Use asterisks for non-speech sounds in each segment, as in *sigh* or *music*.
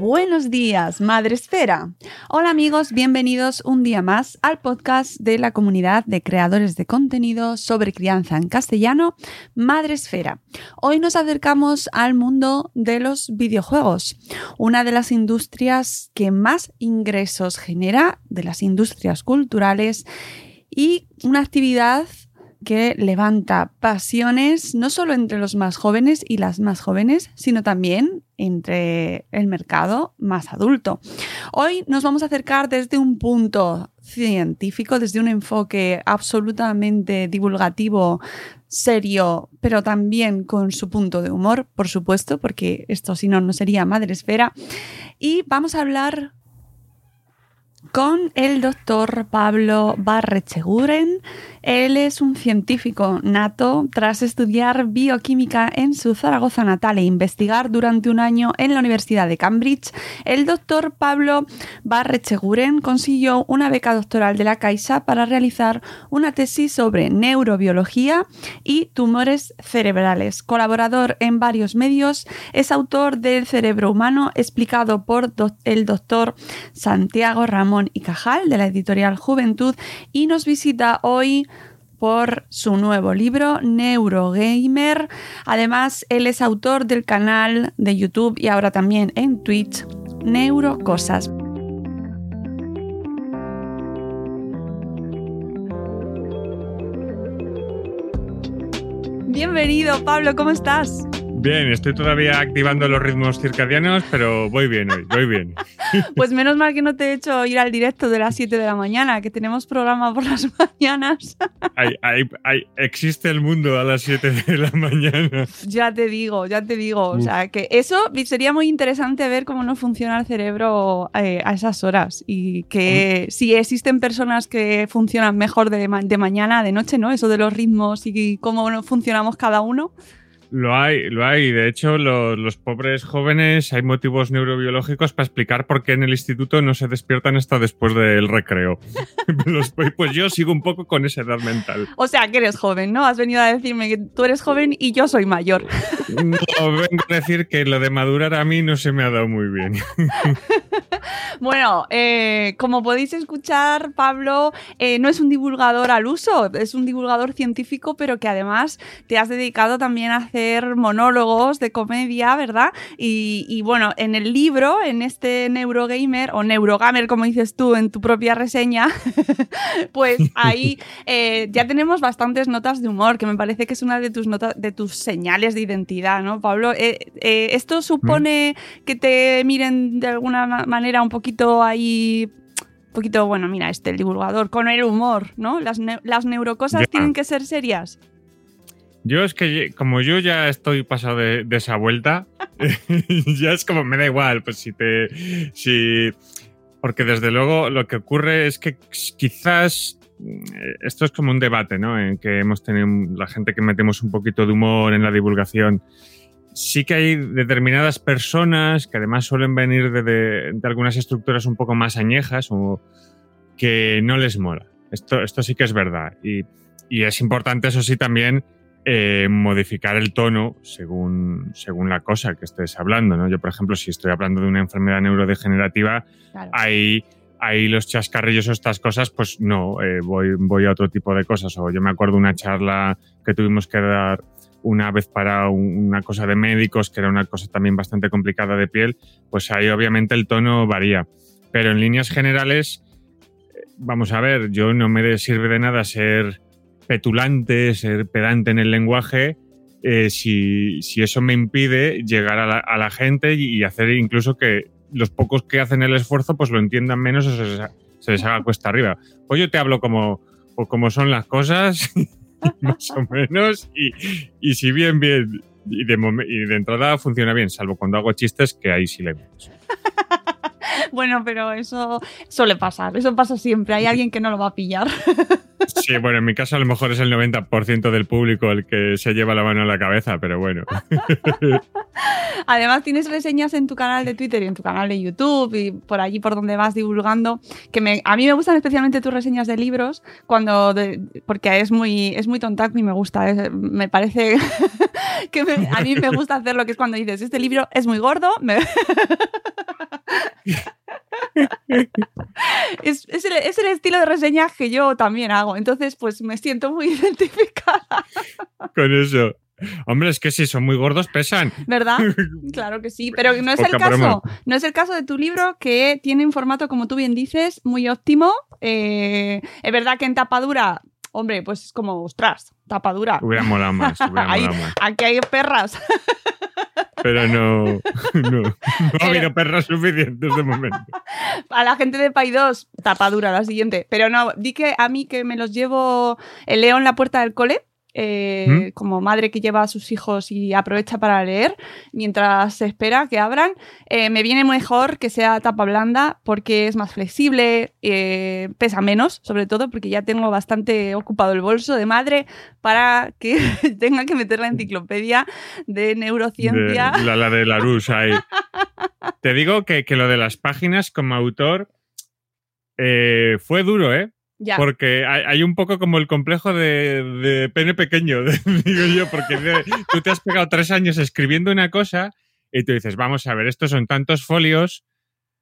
Buenos días, Madre Esfera. Hola amigos, bienvenidos un día más al podcast de la comunidad de creadores de contenido sobre crianza en castellano, Madre Esfera. Hoy nos acercamos al mundo de los videojuegos, una de las industrias que más ingresos genera, de las industrias culturales y una actividad que levanta pasiones no solo entre los más jóvenes y las más jóvenes, sino también entre el mercado más adulto. Hoy nos vamos a acercar desde un punto científico, desde un enfoque absolutamente divulgativo, serio, pero también con su punto de humor, por supuesto, porque esto si no no sería Madre Esfera. Y vamos a hablar con el doctor Pablo Barrecheguren. Él es un científico nato tras estudiar bioquímica en su Zaragoza natal e investigar durante un año en la Universidad de Cambridge. El doctor Pablo Barrecheguren consiguió una beca doctoral de la Caixa para realizar una tesis sobre neurobiología y tumores cerebrales. Colaborador en varios medios, es autor del cerebro humano explicado por el doctor Santiago Ramón y Cajal de la editorial Juventud y nos visita hoy por su nuevo libro Neurogamer. Además, él es autor del canal de YouTube y ahora también en Twitch Neurocosas. Bienvenido, Pablo, ¿cómo estás? Bien, estoy todavía activando los ritmos circadianos, pero voy bien hoy, voy bien. *laughs* Pues menos mal que no te he hecho ir al directo de las 7 de la mañana, que tenemos programa por las *laughs* mañanas. existe el mundo a las 7 de la mañana. Ya te digo, ya te digo. O sea, que eso sería muy interesante ver cómo no funciona el cerebro eh, a esas horas y que si existen personas que funcionan mejor de, de mañana, de noche, ¿no? Eso de los ritmos y cómo funcionamos cada uno. Lo hay, lo hay. De hecho, los, pobres jóvenes hay motivos neurobiológicos para explicar por qué en el instituto no se despiertan hasta después del recreo. *laughs* pues yo sigo un poco con esa edad mental. O sea, que eres joven, ¿no? Has venido a decirme que tú eres joven y yo soy mayor. No, vengo a decir que lo de madurar a mí no se me ha dado muy bien. *laughs* Bueno, eh, como podéis escuchar, Pablo eh, no es un divulgador al uso, es un divulgador científico, pero que además te has dedicado también a hacer monólogos de comedia, ¿verdad? Y, bueno, en el libro, en este Neurogamer o Neurogamer, como dices tú en tu propia reseña, *laughs* pues ahí *laughs* eh, ya tenemos bastantes notas de humor, que me parece que es una de tus notas, de tus señales de identidad, ¿no, Pablo? ¿Esto supone que te miren de alguna manera un poquito ahí un poquito, bueno, mira, este, el divulgador, con el humor, ¿no? Las, las neurocosas tienen que ser serias. Yo es que como yo ya estoy pasado de, esa vuelta, *laughs* ya es como me da igual, pues si te... Si, porque desde luego lo que ocurre es que quizás eh, esto es como un debate, ¿no? En que hemos tenido la gente que metemos un poquito de humor en la divulgación sí que hay determinadas personas que además suelen venir de, algunas estructuras un poco más añejas o que no les mola. Esto, esto sí que es verdad. Y, es importante, eso sí, también eh, modificar el tono según, según la cosa que estés hablando. ¿no? Yo, por ejemplo, si estoy hablando de una enfermedad neurodegenerativa, Claro. hay, hay los chascarrillos o estas cosas, pues no, eh, voy, voy a otro tipo de cosas. O yo me acuerdo una charla que tuvimos que dar una vez para un- una cosa de médicos, que era una cosa también bastante complicada de piel, pues ahí obviamente el tono varía. Pero en líneas generales, eh, vamos a ver, yo no me sirve de nada ser petulante, ser pedante en el lenguaje, eh, si, si eso me impide llegar a la, a la gente y, hacer incluso que los pocos que hacen el esfuerzo pues lo entiendan menos o se, se les haga cuesta arriba. Pues yo te hablo como, como son las cosas, *laughs* más o menos, y, y si bien, bien, y de, y de entrada funciona bien, salvo cuando hago chistes que ahí sí le *laughs* Bueno, pero eso suele pasar, eso pasa siempre. Hay alguien que no lo va a pillar. *laughs* Sí, bueno, en mi caso a lo mejor es el 90% del público el que se lleva la mano a la cabeza, pero bueno. *laughs* Además, tienes reseñas en tu canal de Twitter y en tu canal de YouTube y por allí por donde vas divulgando. Que me- a mí me gustan especialmente tus reseñas de libros, cuando de- porque es muy, es muy tontaco y me gusta. es- me parece que me- a mí me gusta hacer lo que es cuando dices: Este libro es muy gordo. me- *laughs* es, es el, es el estilo de reseñas que yo también hago. Entonces, pues me siento muy *laughs* identificada, Con eso. Hombre, es que si son muy gordos pesan. ¿verdad? *laughs* Claro que sí, pero no es el caso. broma. No es el caso de tu libro que tiene un formato, como tú bien dices, muy óptimo. Eh, es verdad que en tapadura, hombre, pues es como, ostras, tapadura. Hubiera molado más, hubiera molado más. aquí hay perras. Pero no, *laughs* no, no ha habido perras suficientes de momento. *laughs* A la gente de Pay 2, tapadura, la siguiente. Pero no, di que a mí que me los llevo, el leo en la puerta del cole. Eh, ¿Mm? como madre que lleva a sus hijos y aprovecha para leer mientras se espera que abran, eh, me viene mejor que sea tapa blanda porque es más flexible, eh, pesa menos, sobre todo porque ya tengo bastante ocupado el bolso de madre para que *laughs* tenga que meter la enciclopedia de neurociencia. De- la, la de Larousse ahí. Te digo que, que lo de las páginas como autor eh, fue duro, ¿eh? Porque hay, un poco como el complejo de, de pene pequeño, *laughs* digo yo, porque tú te has pegado tres años escribiendo una cosa y tú dices, vamos a ver, estos son tantos folios,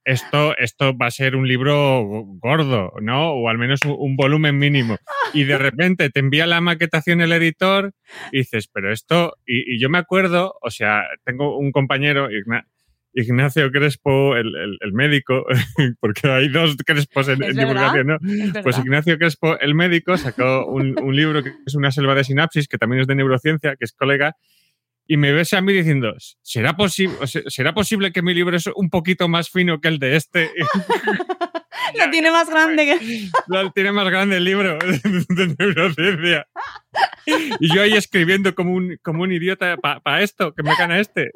esto, esto va a ser un libro gordo, ¿no? O al menos un, volumen mínimo. Y de repente te envía la maquetación el editor y dices, pero esto, y, yo me acuerdo, o sea, tengo un compañero, Ignacio Crespo, el, el- el médico, *laughs* porque hay dos Crespos en, divulgación, ¿no? es Pues. Ignacio Crespo, el médico, sacó un, un libro que es una selva de sinapsis, que también es de neurociencia, que es colega, y me ves a mí diciendo, ¿será, posible ¿será posible que mi libro es un poquito más fino que el de este? *laughs* Lo tiene más grande que... Lo tiene más grande el libro *laughs* de neurociencia. Y yo ahí escribiendo como un, como un idiota para esto, que me gana este.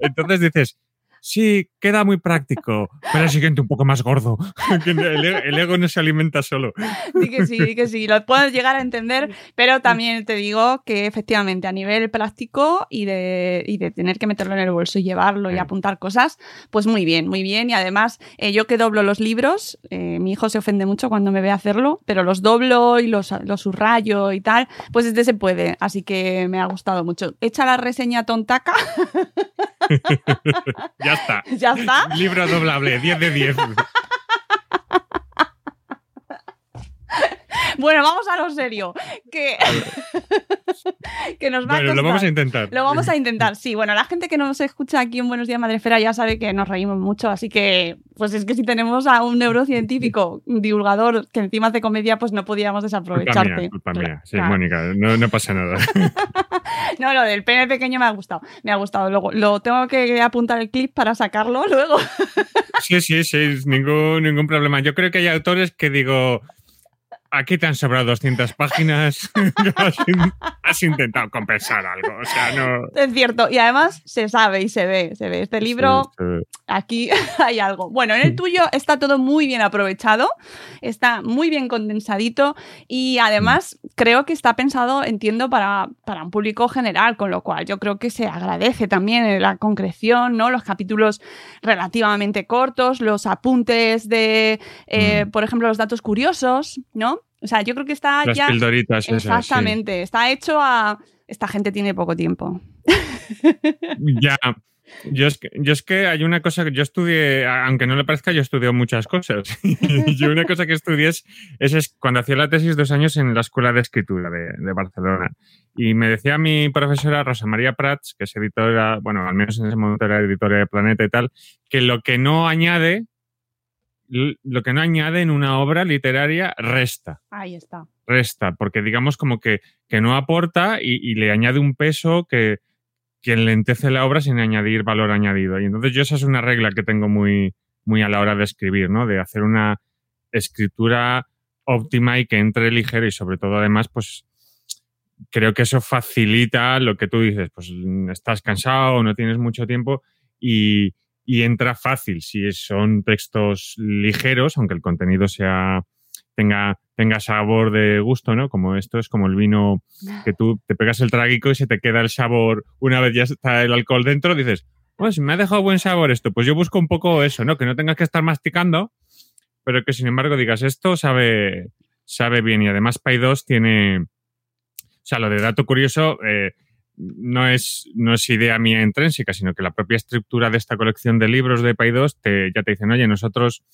Entonces dices, sí, queda muy práctico, pero el siguiente un poco más gordo. *laughs* El, el ego no se alimenta solo. Di que sí, di que sí, lo puedes llegar a entender, pero también te digo que efectivamente a nivel práctico y de, y de tener que meterlo en el bolso y llevarlo y Sí. apuntar cosas, pues muy bien, muy bien. Y además, eh, yo que doblo los libros, eh, mi hijo se ofende mucho cuando me ve hacerlo, pero los doblo y los, los subrayo y tal, pues este se puede, así que me ha gustado mucho. Echa la reseña tontaca, *laughs* *laughs* Ya está. *laughs* ya está. Libro doblable, 10 de 10. *laughs* Bueno, vamos a lo serio, que, *laughs* que nos va a Bueno, lo vamos a intentar. Lo vamos a intentar, sí. Bueno, la gente que nos escucha aquí en Buenos Días Madrefera ya sabe que nos reímos mucho, así que, pues es que si tenemos a un neurocientífico, divulgador que encima hace comedia, pues no podíamos Culpa desaprovecharte. mía, culpa mía. Sí, Claro. Mónica, no, no pasa nada. *laughs* No, lo del pene pequeño me ha gustado, me ha gustado. Luego, lo tengo que apuntar el clip para sacarlo *laughs* luego. Sí, sí, sí, ningún, ningún problema. Yo creo que hay autores que digo, aquí te han sobrado 200 páginas, *laughs* has, in- has intentado compensar algo. O sea, no... Es cierto, y además se sabe y se ve, se ve. Este libro Sí, sí. aquí *laughs* hay algo. Bueno, en el tuyo está todo muy bien aprovechado, está muy bien condensadito y además creo que está pensado, entiendo, para, para un público general, con lo cual yo creo que se agradece también la concreción, ¿no? Los capítulos relativamente cortos, los apuntes de, eh, Mm. por ejemplo, los datos curiosos, ¿no? O sea, yo creo que está Las ya... pildoritas esas, sí. Exactamente, está hecho a, esta gente tiene poco tiempo. *laughs* Ya. Yo es, que, yo es que hay una cosa que yo estudié, aunque no le parezca, yo estudié muchas cosas. *laughs* yo una cosa que estudié es, es, es cuando hacía la tesis dos años en la Escuela de Escritura de, de, Barcelona. Y me decía mi profesora Rosa María Prats, que es editora, bueno, al menos en ese momento era editora de Planeta y tal, que lo que no añade, lo que no añade en una obra literaria resta. Ahí está. Resta, porque digamos como que, que no aporta y, y le añade un peso que, que lentece la obra sin añadir valor añadido. Y entonces yo esa es una regla que tengo muy, muy a la hora de escribir, ¿no? De hacer una escritura óptima y que entre ligero y sobre todo además, pues creo que eso facilita lo que tú dices, pues estás cansado, no tienes mucho tiempo y, y entra fácil si son textos ligeros, aunque el contenido sea tenga, tenga sabor de gusto, ¿no? Como esto es como el vino que tú te pegas el traguico y se te queda el sabor, una vez ya está el alcohol dentro, dices, pues me ha dejado buen sabor esto. Pues yo busco un poco eso, ¿no? Que no tengas que estar masticando, pero que sin embargo digas, esto sabe, sabe bien. Y además Pay 2 tiene, o sea, lo de dato curioso eh, no, es, no es idea mía intrínseca, sino que la propia estructura de esta colección de libros de 2 te, ya te dicen, oye, nosotros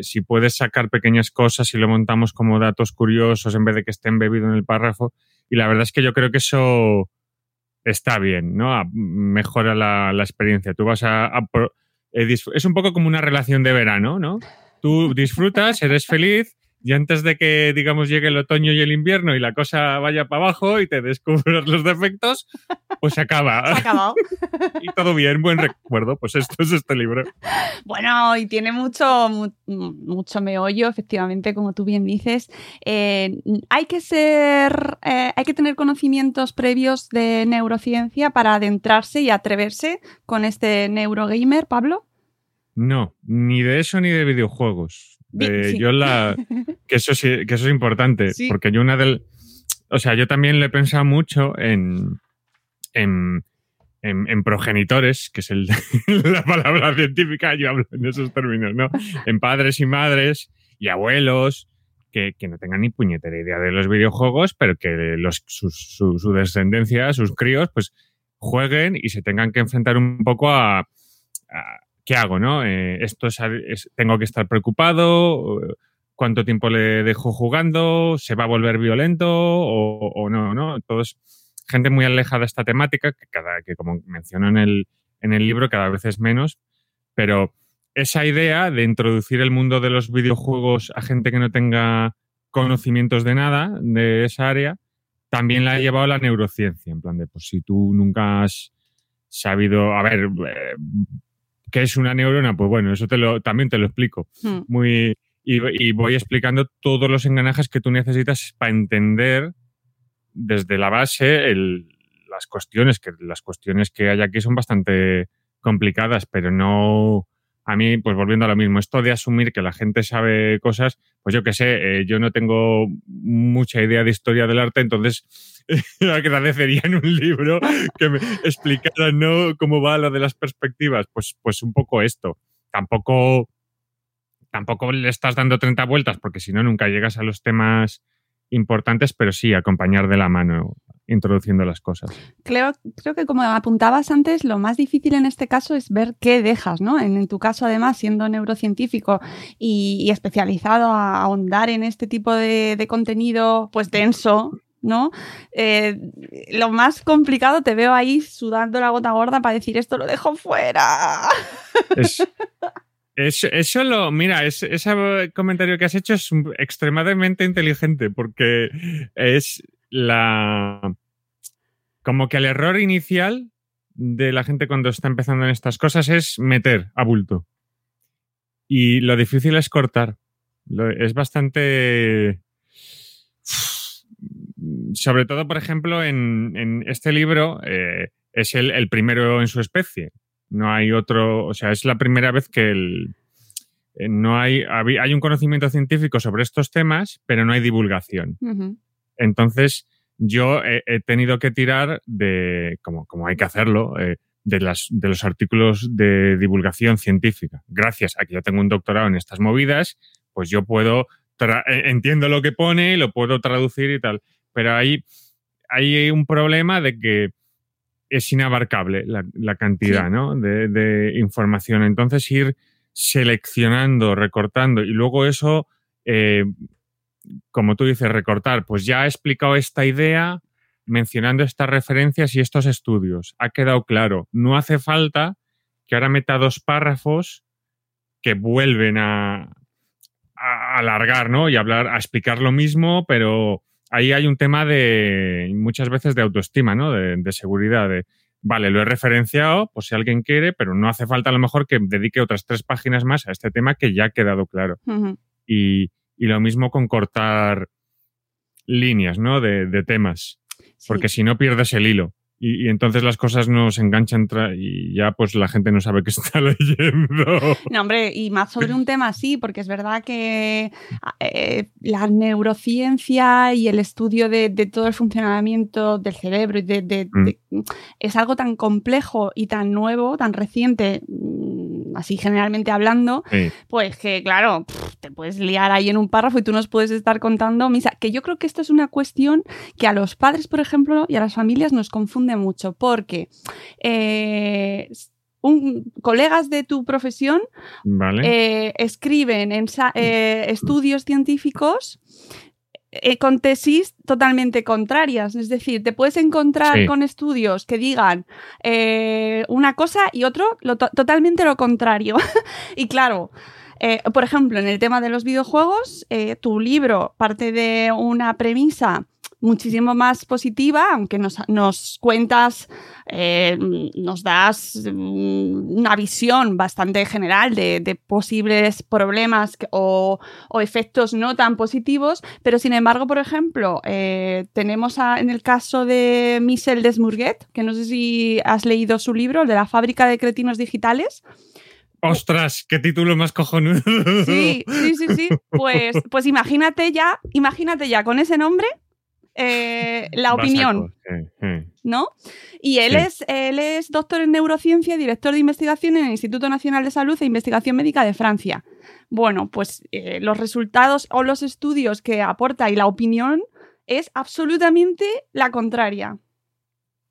si puedes sacar pequeñas cosas y lo montamos como datos curiosos en vez de que esté embebido en el párrafo. Y la verdad es que yo creo que eso está bien, ¿no? Mejora la, la experiencia. Tú vas a, a, Es un poco como una relación de verano, ¿no? Tú disfrutas, eres feliz y antes de que, digamos, llegue el otoño y el invierno y la cosa vaya para abajo y te descubras los defectos, pues se acaba. Se ha acabado. *laughs* y todo bien, buen recuerdo. Pues esto es este libro. Bueno, y tiene mucho, mucho meollo, efectivamente, como tú bien dices. Eh, hay que ser, eh, hay que tener conocimientos previos de neurociencia para adentrarse y atreverse con este neurogamer, Pablo. No, ni de eso ni de videojuegos. De, sí. Yo la. *laughs* Que eso, sí, que eso es importante. Sí. Porque yo una del. O sea, yo también le he pensado mucho en. en, en, en progenitores, que es el, *laughs* la palabra científica, yo hablo en esos términos, ¿no? En padres y madres y abuelos. Que, que, no tengan ni puñetera idea de los videojuegos, pero que los, su, su, su, descendencia, sus críos, pues jueguen y se tengan que enfrentar un poco a, a ¿qué hago? No? Eh, esto es, tengo que estar preocupado, cuánto tiempo le dejo jugando, se va a volver violento o, o no, ¿no? Entonces, gente muy alejada de esta temática, que, cada, que como menciono en el, en el libro, cada vez es menos, pero esa idea de introducir el mundo de los videojuegos a gente que no tenga conocimientos de nada de esa área, también la ha llevado la neurociencia, en plan de, pues si tú nunca has sabido, a ver, eh, ¿Qué es una neurona? Pues bueno, eso te lo, también te lo explico. Hmm. Muy, y, y, voy explicando todos los engranajes que tú necesitas para entender desde la base el, las cuestiones, que las cuestiones que hay aquí son bastante complicadas, pero no, a mí, pues volviendo a lo mismo, esto de asumir que la gente sabe cosas, pues yo qué sé, eh, yo no tengo mucha idea de historia del arte, entonces *laughs* agradecería en un libro que me explicara ¿no? cómo va lo de las perspectivas. Pues, pues un poco esto. Tampoco, tampoco le estás dando 30 vueltas, porque si no, nunca llegas a los temas importantes, pero sí acompañar de la mano introduciendo las cosas. Creo, creo que como apuntabas antes, lo más difícil en este caso es ver qué dejas, ¿no? En, en tu caso, además, siendo neurocientífico y, y especializado a ahondar en este tipo de, de contenido, pues denso, ¿no? Eh, lo más complicado te veo ahí sudando la gota gorda para decir esto lo dejo fuera. Es, *laughs* es, eso lo, mira, es, ese comentario que has hecho es extremadamente inteligente porque es la... Como que el error inicial de la gente cuando está empezando en estas cosas es meter a bulto. Y lo difícil es cortar. Es bastante sobre todo, por ejemplo, en, este libro eh, es el, primero en su especie. No hay otro, o sea, es la primera vez que el, eh, no hay, hay un conocimiento científico sobre estos temas, pero no hay divulgación. Uh -huh. Entonces, yo he, he, tenido que tirar de, como, como hay que hacerlo, eh, de, las, de los artículos de divulgación científica. Gracias a que yo tengo un doctorado en estas movidas, pues yo puedo, entiendo lo que pone, lo puedo traducir y tal pero ahí hay un problema de que es inabarcable la, la cantidad Sí. ¿no? de, de información. Entonces ir seleccionando, recortando y luego eso, eh, como tú dices, recortar, pues ya ha explicado esta idea mencionando estas referencias y estos estudios. Ha quedado claro. No hace falta que ahora meta dos párrafos que vuelven a, a alargar, ¿no? Y hablar, a explicar lo mismo, pero ahí hay un tema de muchas veces de autoestima, ¿no? De, de seguridad, de vale, lo he referenciado, pues si alguien quiere, pero no hace falta a lo mejor que dedique otras tres páginas más a este tema que ya ha quedado claro. Y, y lo mismo con cortar líneas, ¿no? De, de temas, Sí. porque si no pierdes el hilo. Y, y entonces las cosas no se enganchan y ya pues la gente no sabe qué está *laughs* leyendo. No, hombre, y más sobre un tema así, porque es verdad que eh, la neurociencia y el estudio de, de todo el funcionamiento del cerebro y de, de- Mm. es algo tan complejo y tan nuevo, tan reciente, así generalmente hablando, Sí. pues que claro, pff, te puedes liar ahí en un párrafo y tú nos puedes estar contando misa. Que yo creo que esto es una cuestión que a los padres, por ejemplo, y a las familias nos confunde mucho, porque eh, un- colegas de tu profesión Vale. eh, escriben ensa- eh, estudios científicos eh, con tesis totalmente contrarias. Es decir, te puedes encontrar Sí. con estudios que digan eh, una cosa y otro lo to- totalmente lo contrario. *laughs* y claro. eh, por ejemplo, en el tema de los videojuegos, tu libro parte de una premisa muchísimo más positiva, aunque nos, nos cuentas, eh, nos das una visión bastante general de, de posibles problemas o, o efectos no tan positivos, pero sin embargo, por ejemplo, eh, tenemos a- en el caso de Michel Desmourguet, que no sé si has leído su libro, el de la fábrica de cretinos digitales, ¡Ostras! ¡Qué título más cojonudo! Sí, sí, sí, sí. *laughs* Pues, pues imagínate ya, imagínate ya con ese nombre eh, la opinión, sí. ¿no? Y él Sí. es, él es doctor en neurociencia y director de investigación en el Instituto Nacional de Salud e Investigación Médica de Francia. Bueno, pues eh, los resultados o los estudios que aporta y la opinión es absolutamente la contraria.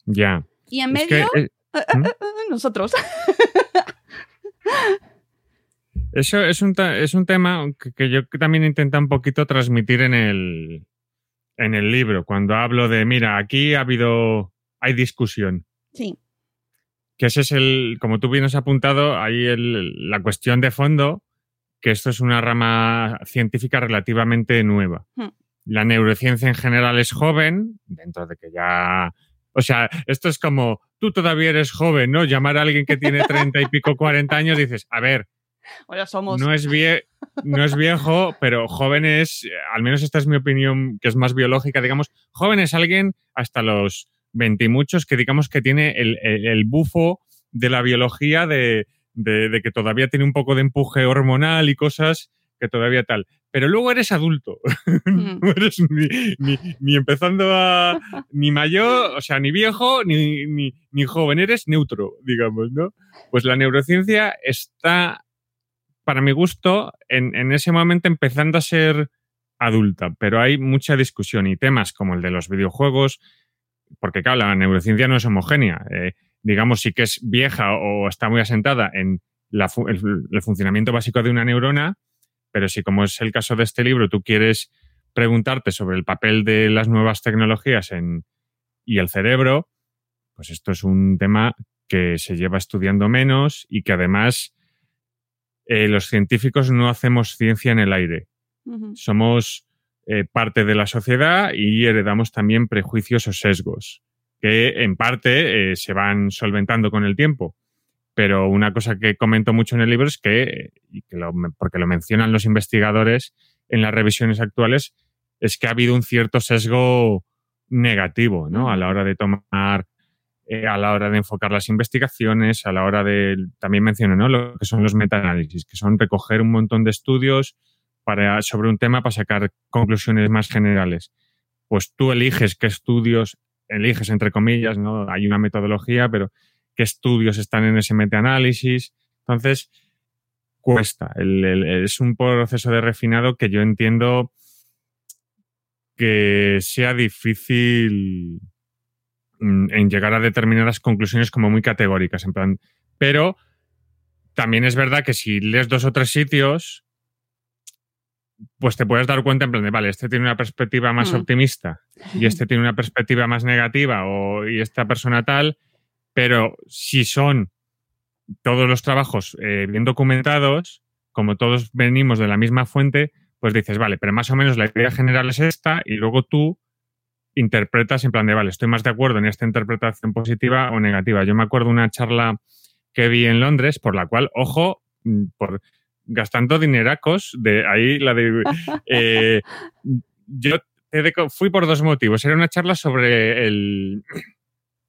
Ya. Y en Es que, medio, eh, *laughs* ¿Mm? nosotros. Eso es un, es un tema que, que yo también intento un poquito transmitir en el, en el libro, cuando hablo de, mira, aquí ha habido, hay discusión. Sí. Que ese es el, como tú bien has apuntado, ahí el- la cuestión de fondo, que esto es una rama científica relativamente nueva. Hmm. La neurociencia en general es joven, dentro de que ya... O sea, esto es como, tú todavía eres joven, ¿no? Llamar a alguien que tiene treinta y pico, 40 años, dices, a ver, Bueno, somos. no es, vie- no es viejo, pero joven es, eh, al menos esta es mi opinión, que es más biológica, digamos, joven es alguien hasta los 20 y muchos que digamos que tiene el, el- el bufo de la biología de, de- de que todavía tiene un poco de empuje hormonal y cosas que todavía tal. Pero luego eres adulto, Mm. *laughs* no eres ni, ni- ni empezando a... ni mayor, o sea, ni viejo, ni, ni, ni joven, eres neutro, digamos, ¿no? Pues la neurociencia está para mi gusto, en, ese momento empezando a ser adulta, pero hay mucha discusión y temas como el de los videojuegos, porque claro, la neurociencia no es homogénea. eh, digamos, sí que es vieja o está muy asentada en el, el funcionamiento básico de una neurona, pero si como es el caso de este libro, tú quieres preguntarte sobre el papel de las nuevas tecnologías en, y el cerebro, pues esto es un tema que se lleva estudiando menos y que además eh, los científicos no hacemos ciencia en el aire. Somos eh, parte de la sociedad y heredamos también prejuicios o sesgos que en parte eh, se van solventando con el tiempo. Pero una cosa que comento mucho en el libro es que, y que lo- porque lo mencionan los investigadores en las revisiones actuales, es que ha habido un cierto sesgo negativo, ¿no? A la hora de tomar, eh, a la hora de enfocar las investigaciones, a la hora de, también menciono, ¿no? Lo que son los metaanálisis, que son recoger un montón de estudios para, sobre un tema para sacar conclusiones más generales. Pues tú eliges qué estudios, eliges entre comillas, ¿no? Hay una metodología, pero qué estudios están en ese metaanálisis. Entonces, cuesta. Es un proceso de refinado que yo entiendo que sea difícil en llegar a determinadas conclusiones como muy categóricas, en plan, pero también es verdad que si lees dos o tres sitios, pues te puedes dar cuenta en plan de, vale, este tiene una perspectiva más Mm. optimista y este tiene una perspectiva más negativa o, y esta persona tal, pero si son todos los trabajos eh, bien documentados, como todos venimos de la misma fuente, pues dices, vale, pero más o menos la idea general es esta y luego tú interpretas en plan de, vale, estoy más de acuerdo en esta interpretación positiva o negativa. Yo me acuerdo una charla que vi en Londres, por la cual, ojo, mm, por gastando dineracos, de ahí la de... *laughs* eh, yo de fui por dos motivos. Era una charla sobre el,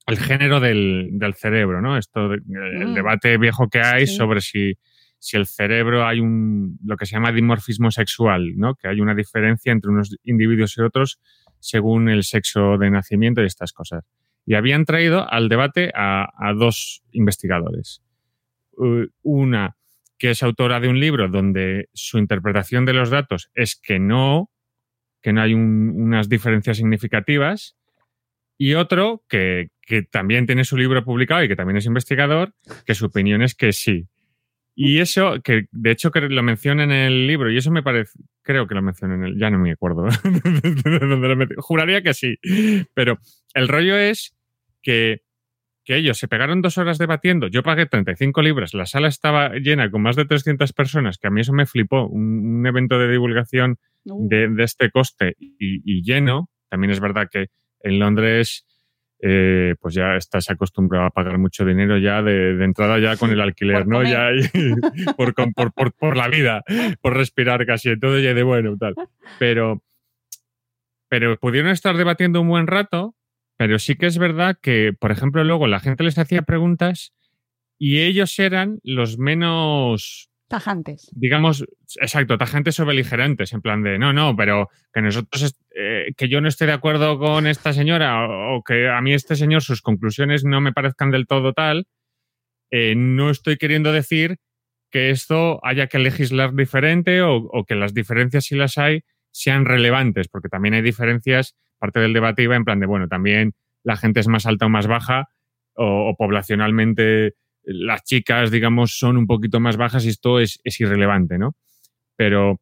el género del, del cerebro, ¿no? Esto, de- el Mm. debate viejo que hay Sí. sobre si, si el cerebro hay un, lo que se llama dimorfismo sexual, ¿no? Que hay una diferencia entre unos individuos y otros según el sexo de nacimiento y estas cosas. Y habían traído al debate a, dos investigadores. Una que es autora de un libro donde su interpretación de los datos es que no, que no hay un- unas diferencias significativas, y otro que también tiene su libro publicado y que también es investigador, que su opinión es que sí. Y eso, que de hecho que lo menciona en el libro, y eso me parece, creo que lo menciona en el, ya no me acuerdo, *laughs* juraría que sí, pero el rollo es que, que ellos se pegaron dos horas debatiendo, yo pagué 35 libras, la sala estaba llena con más de 300 personas, que a mí eso me flipó, un, un evento de divulgación de, de este coste y, y lleno, también es verdad que en Londres eh, pues ya estás acostumbrado a pagar mucho dinero ya de, de entrada ya con el alquiler, Por ¿no? Ya *laughs* por, por, por, por la vida, por respirar casi, entonces ya de bueno, tal. Pero, pero pudieron estar debatiendo un buen rato, pero sí que es verdad que, por ejemplo, luego la gente les hacía preguntas y ellos eran los menos tajantes. digamos, exacto, tajantes o beligerantes, en plan de, no, no, pero que nosotros, eh, que yo no esté de acuerdo con esta señora o, que a mí este señor sus conclusiones no me parezcan del todo tal, eh, no estoy queriendo decir que esto haya que legislar diferente o, que las diferencias, si las hay, sean relevantes, porque también hay diferencias, parte del debate iba en plan de, bueno, también la gente es más alta o más baja, o poblacionalmente las chicas, digamos, son un poquito más bajas y esto es, es irrelevante, ¿no? Pero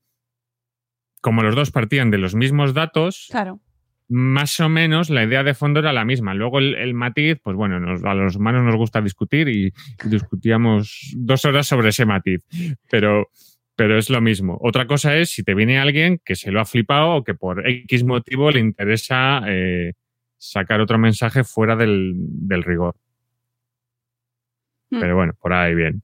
como los dos partían de los mismos datos, Claro. más o menos la idea de fondo era la misma. Luego el, el matiz, pues bueno, nos- a los humanos nos gusta discutir y, y discutíamos dos horas sobre ese matiz, pero, pero es lo mismo. Otra cosa es si te viene alguien que se lo ha flipado o que por X motivo le interesa eh, sacar otro mensaje fuera del, del rigor. Hmm. Pero bueno, por ahí bien.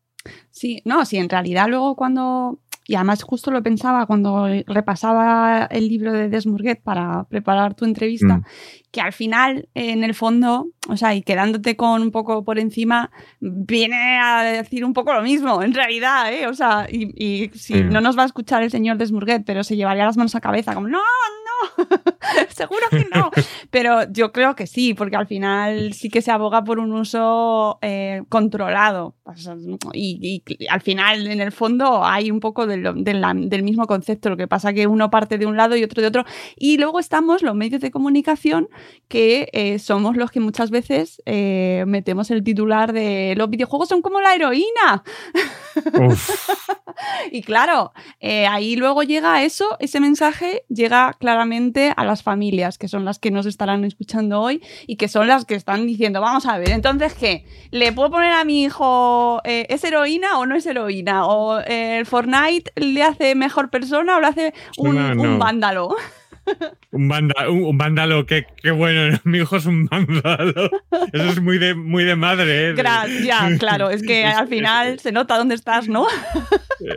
Sí, no, sí, en realidad luego cuando, y además justo lo pensaba cuando repasaba el libro de Desmurguet para preparar tu entrevista, Mm. que al final, en el fondo, o sea, y quedándote con un poco por encima, viene a decir un poco lo mismo, en realidad, ¿eh? O sea, y, y si Mm. no nos va a escuchar el señor Desmurguet, pero se llevaría las manos a cabeza, como, no, *laughs* seguro que no. Pero yo creo que sí, porque al final sí que se aboga por un uso eh, controlado. Sea, Y, y al final, en el fondo, hay un poco de lo- de la- del mismo concepto. Lo que pasa que uno parte de un lado y otro de otro. Y luego estamos los medios de comunicación que eh, somos los que muchas veces eh, metemos el titular de los videojuegos son como la heroína. *laughs* Y claro, eh, ahí luego llega eso, ese mensaje llega claramente a las familias, que son las que nos estarán escuchando hoy y que son las que están diciendo, vamos a ver, entonces, ¿qué? ¿Le puedo poner a mi hijo, eh, ¿es heroína o no es heroína? ¿O eh, el Fortnite le hace mejor persona o le hace un, No, no. un vándalo? Un, vanda- un, un vándalo, qué, qué bueno. *laughs* Mi hijo es un vándalo. Eso es muy de, muy de madre, ¿eh? Ya, claro, es que *laughs* al final se nota dónde estás, ¿no?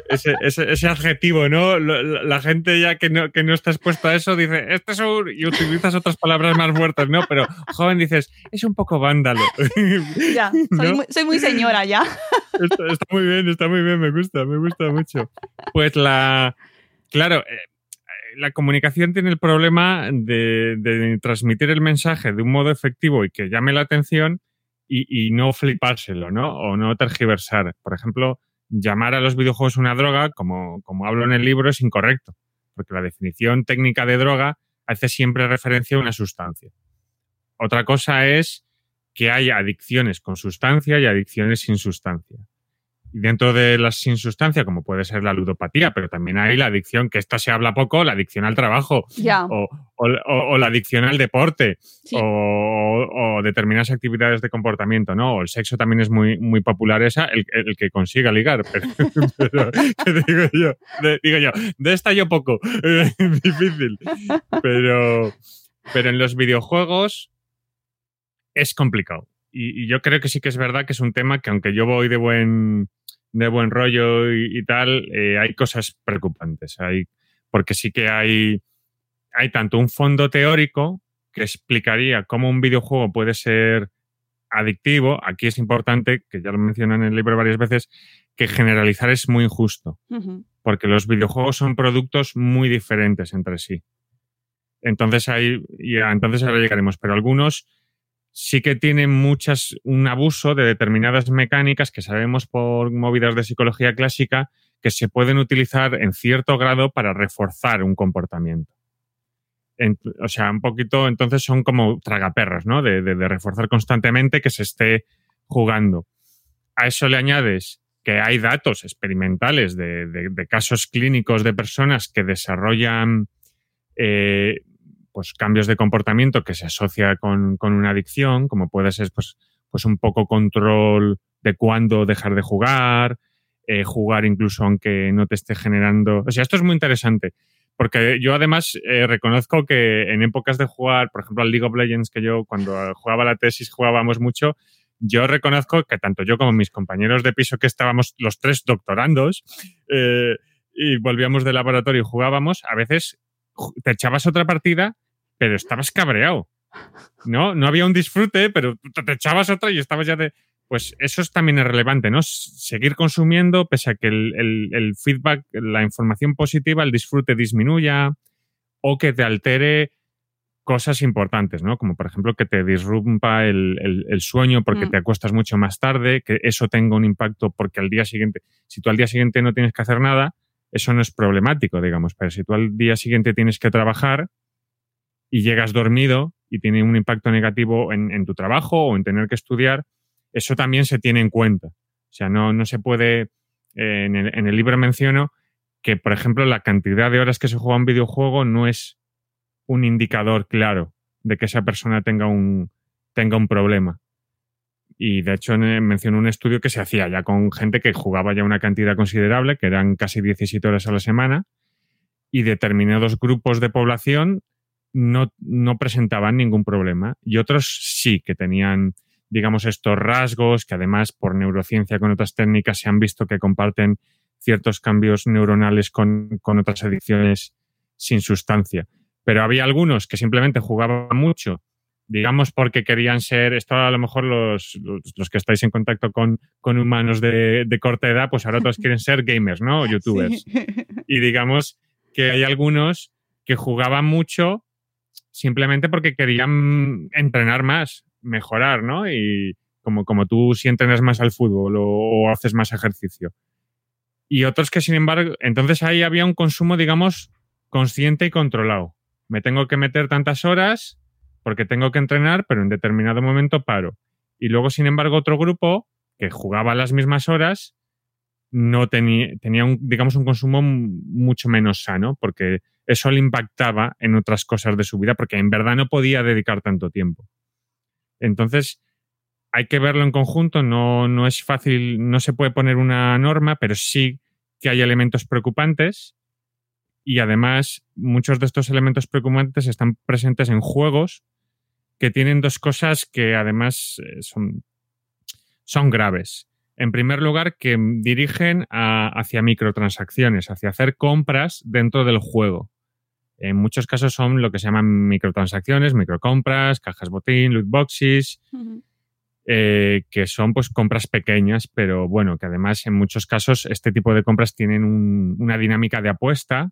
ese, ese, ese adjetivo, ¿no? La, la gente ya que no, que no está expuesta a eso dice, este es un... y utilizas otras palabras más fuertes, ¿no? Pero joven dices, es un poco vándalo. *laughs* ya, soy, ¿No? muy, soy muy señora ya. está, está muy bien, está muy bien, me gusta, me gusta mucho. Pues la... Claro, eh, la comunicación tiene el problema de, transmitir el mensaje de un modo efectivo y que llame la atención y, y no flipárselo, ¿no? O no tergiversar. Por ejemplo, llamar a los videojuegos una droga, como, como hablo en el libro, es incorrecto, porque la definición técnica de droga hace siempre referencia a una sustancia. Otra cosa es que hay adicciones con sustancia y adicciones sin sustancia. Dentro de las sin sustancia, como puede ser la ludopatía, pero también hay la adicción, que esta se habla poco, la adicción al trabajo, o, o- o la adicción al deporte, Sí. o, o determinadas actividades de comportamiento, ¿no? O el sexo también es muy, muy popular esa, el, el que consiga ligar. *laughs* Pero, pero, ¿qué te digo yo? De, digo yo, de esta yo poco. *laughs* Difícil. Pero, pero en los videojuegos es complicado. Y, y yo creo que sí que es verdad que es un tema que aunque yo voy de buen, de buen rollo y, y tal, eh, hay cosas preocupantes. Hay, porque sí que hay, hay tanto un fondo teórico que explicaría cómo un videojuego puede ser adictivo. Aquí es importante, que ya lo mencionan en el libro varias veces, que generalizar es muy injusto porque los videojuegos son productos muy diferentes entre sí. Entonces ahí, y entonces ahora llegaremos, pero algunos sí que tienen muchas, un abuso de determinadas mecánicas que sabemos por movidas de psicología clásica que se pueden utilizar en cierto grado para reforzar un comportamiento. En- o sea, un poquito, entonces son como tragaperras, ¿no? De, reforzar constantemente que se esté jugando. A eso le añades que hay datos experimentales de casos clínicos de personas que desarrollan eh, pues, cambios de comportamiento que se asocia con, con una adicción, como puede ser pues, pues un poco control de cuándo dejar de jugar, eh, jugar incluso aunque no te esté generando. O sea, esto es muy interesante. Porque yo además eh, reconozco que en épocas de jugar, por ejemplo, al League of Legends, que yo cuando jugaba la tesis jugábamos mucho, yo reconozco que tanto yo como mis compañeros de piso que estábamos los tres doctorandos eh, y volvíamos del laboratorio y jugábamos, a veces te echabas otra partida, pero estabas cabreado. ¿No? No había un disfrute, pero te echabas otra y estabas ya de. Pues eso es también es relevante, ¿no? Seguir consumiendo, pese a que el, el- el feedback, la información positiva, el disfrute disminuya o que te altere cosas importantes, ¿no? Como por ejemplo que te disrumpa el, el- el sueño porque Mm. te acuestas mucho más tarde, que eso tenga un impacto porque al día siguiente, si tú al día siguiente no tienes que hacer nada, eso no es problemático, digamos, pero si tú al día siguiente tienes que trabajar y llegas dormido y tiene un impacto negativo en, tu trabajo o en tener que estudiar, eso también se tiene en cuenta. O sea, no, no se puede, eh, en, el, en el libro menciono que, por ejemplo, la cantidad de horas que se juega un videojuego no es un indicador claro de que esa persona tenga un, tenga un problema. Y de hecho eh, menciono un estudio que se hacía ya con gente que jugaba ya una cantidad considerable, que eran casi 17 horas a la semana, y determinados grupos de población no, no presentaban ningún problema. Y otros sí que tenían, digamos, estos rasgos que además por neurociencia con otras técnicas se han visto que comparten ciertos cambios neuronales con, con otras adicciones sin sustancia. Pero había algunos que simplemente jugaban mucho, digamos porque querían ser, esto a lo mejor los, los, los que estáis en contacto con, con humanos de, de, corta edad, pues ahora todos quieren ser gamers, ¿no? O youtubers. Sí. *laughs* Y digamos que hay algunos que jugaban mucho simplemente porque querían entrenar más, mejorar, ¿no? Y como, como tú si entrenas más al fútbol o, o haces más ejercicio. Y otros que, sin embargo, entonces ahí había un consumo, digamos, consciente y controlado. Me tengo que meter tantas horas porque tengo que entrenar, pero en determinado momento paro. Y luego, sin embargo, otro grupo que jugaba las mismas horas no tenía, tenía un, digamos, un consumo mucho menos sano, porque eso le impactaba en otras cosas de su vida, porque en verdad no podía dedicar tanto tiempo. Entonces, hay que verlo en conjunto, no, no es fácil, no se puede poner una norma, pero sí que hay elementos preocupantes y además muchos de estos elementos preocupantes están presentes en juegos que tienen dos cosas que además eh, son, son graves. En primer lugar, que dirigen a, hacia microtransacciones, hacia hacer compras dentro del juego. En muchos casos son lo que se llaman microtransacciones, microcompras, cajas botín, loot boxes, uh -huh. eh, que son pues compras pequeñas, pero bueno, que además en muchos casos este tipo de compras tienen un, una dinámica de apuesta,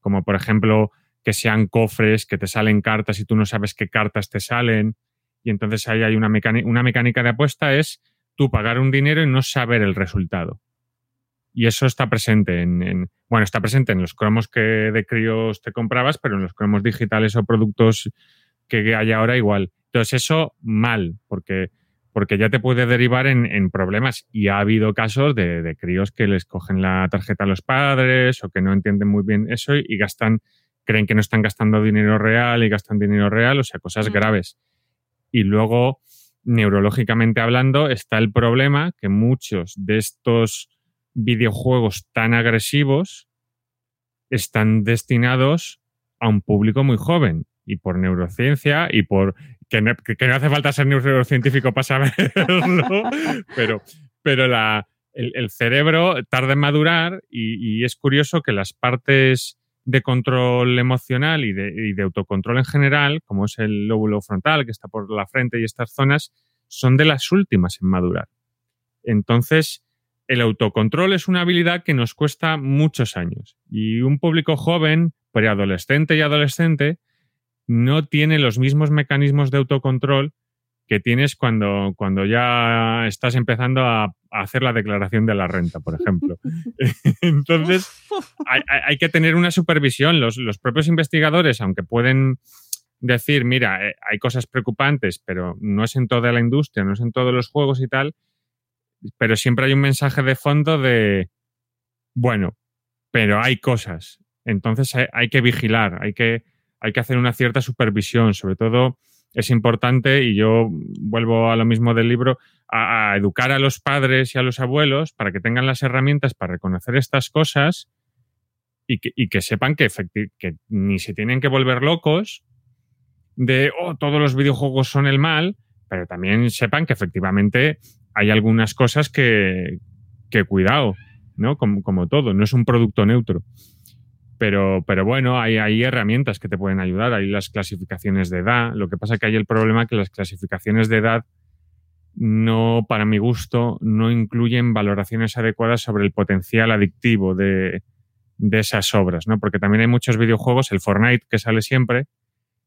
como por ejemplo que sean cofres, que te salen cartas y tú no sabes qué cartas te salen, y entonces ahí hay una, una mecánica de apuesta es tú pagar un dinero y no saber el resultado. Y eso está presente en, en- bueno, está presente en los cromos que de críos te comprabas, pero en los cromos digitales o productos que hay ahora igual. Entonces eso mal, porque, porque ya te puede derivar en, en problemas. Y ha habido casos de, de críos que les cogen la tarjeta a los padres o que no entienden muy bien eso y gastan, creen que no están gastando dinero real y gastan dinero real, o sea, cosas Mm. graves. Y luego, neurológicamente hablando, está el problema que muchos de estos videojuegos tan agresivos están destinados a un público muy joven y por neurociencia y por que no, que no hace falta ser neurocientífico para saberlo, *laughs* pero, pero la, el, el cerebro tarda en madurar y, y es curioso que las partes de control emocional y de, autocontrol en general, como es el lóbulo frontal que está por la frente y estas zonas, son de las últimas en madurar. Entonces, el autocontrol es una habilidad que nos cuesta muchos años y un público joven, preadolescente y adolescente, no tiene los mismos mecanismos de autocontrol que tienes cuando, cuando ya estás empezando a, a hacer la declaración de la renta, por ejemplo. *laughs* *laughs* Entonces, hay, hay- hay que tener una supervisión. Los, los propios investigadores, aunque pueden decir, mira, eh, hay cosas preocupantes, pero no es en toda la industria, no es en todos los juegos y tal, pero siempre hay un mensaje de fondo de, bueno, pero hay cosas. Entonces hay, hay que vigilar, hay que, hay que hacer una cierta supervisión. Sobre todo es importante, y yo vuelvo a lo mismo del libro, a, educar a los padres y a los abuelos para que tengan las herramientas para reconocer estas cosas y que, y que sepan que, que ni se tienen que volver locos de, oh, todos los videojuegos son el mal, pero también sepan que efectivamente hay algunas cosas que, que cuidado, ¿no? Como, como todo, no es un producto neutro. Pero, pero bueno, hay, herramientas que te pueden ayudar, hay las clasificaciones de edad. Lo que pasa que hay el problema que las clasificaciones de edad no, para mi gusto, no incluyen valoraciones adecuadas sobre el potencial adictivo de, de esas obras, ¿no? Porque también hay muchos videojuegos, el Fortnite que sale siempre,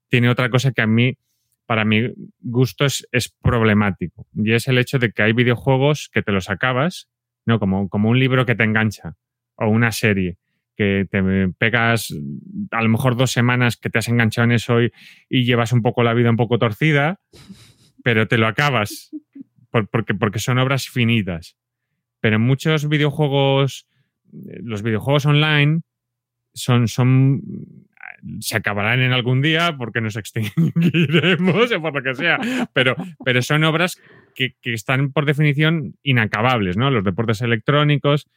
tiene otra cosa que a mí, para mi gusto, es, es problemático. Y es el hecho de que hay videojuegos que te los acabas, ¿no? Como, como un libro que te engancha, o una serie, que te pegas a lo mejor dos semanas que te has enganchado en eso y, llevas un poco la vida un poco torcida, pero te lo acabas, por- porque, porque son obras finitas. Pero muchos videojuegos, eh, los videojuegos online son, son se acabarán en algún día porque nos extinguiremos *laughs* o por lo que sea, pero, pero son obras que, que están por definición inacabables, ¿no? Los deportes electrónicos,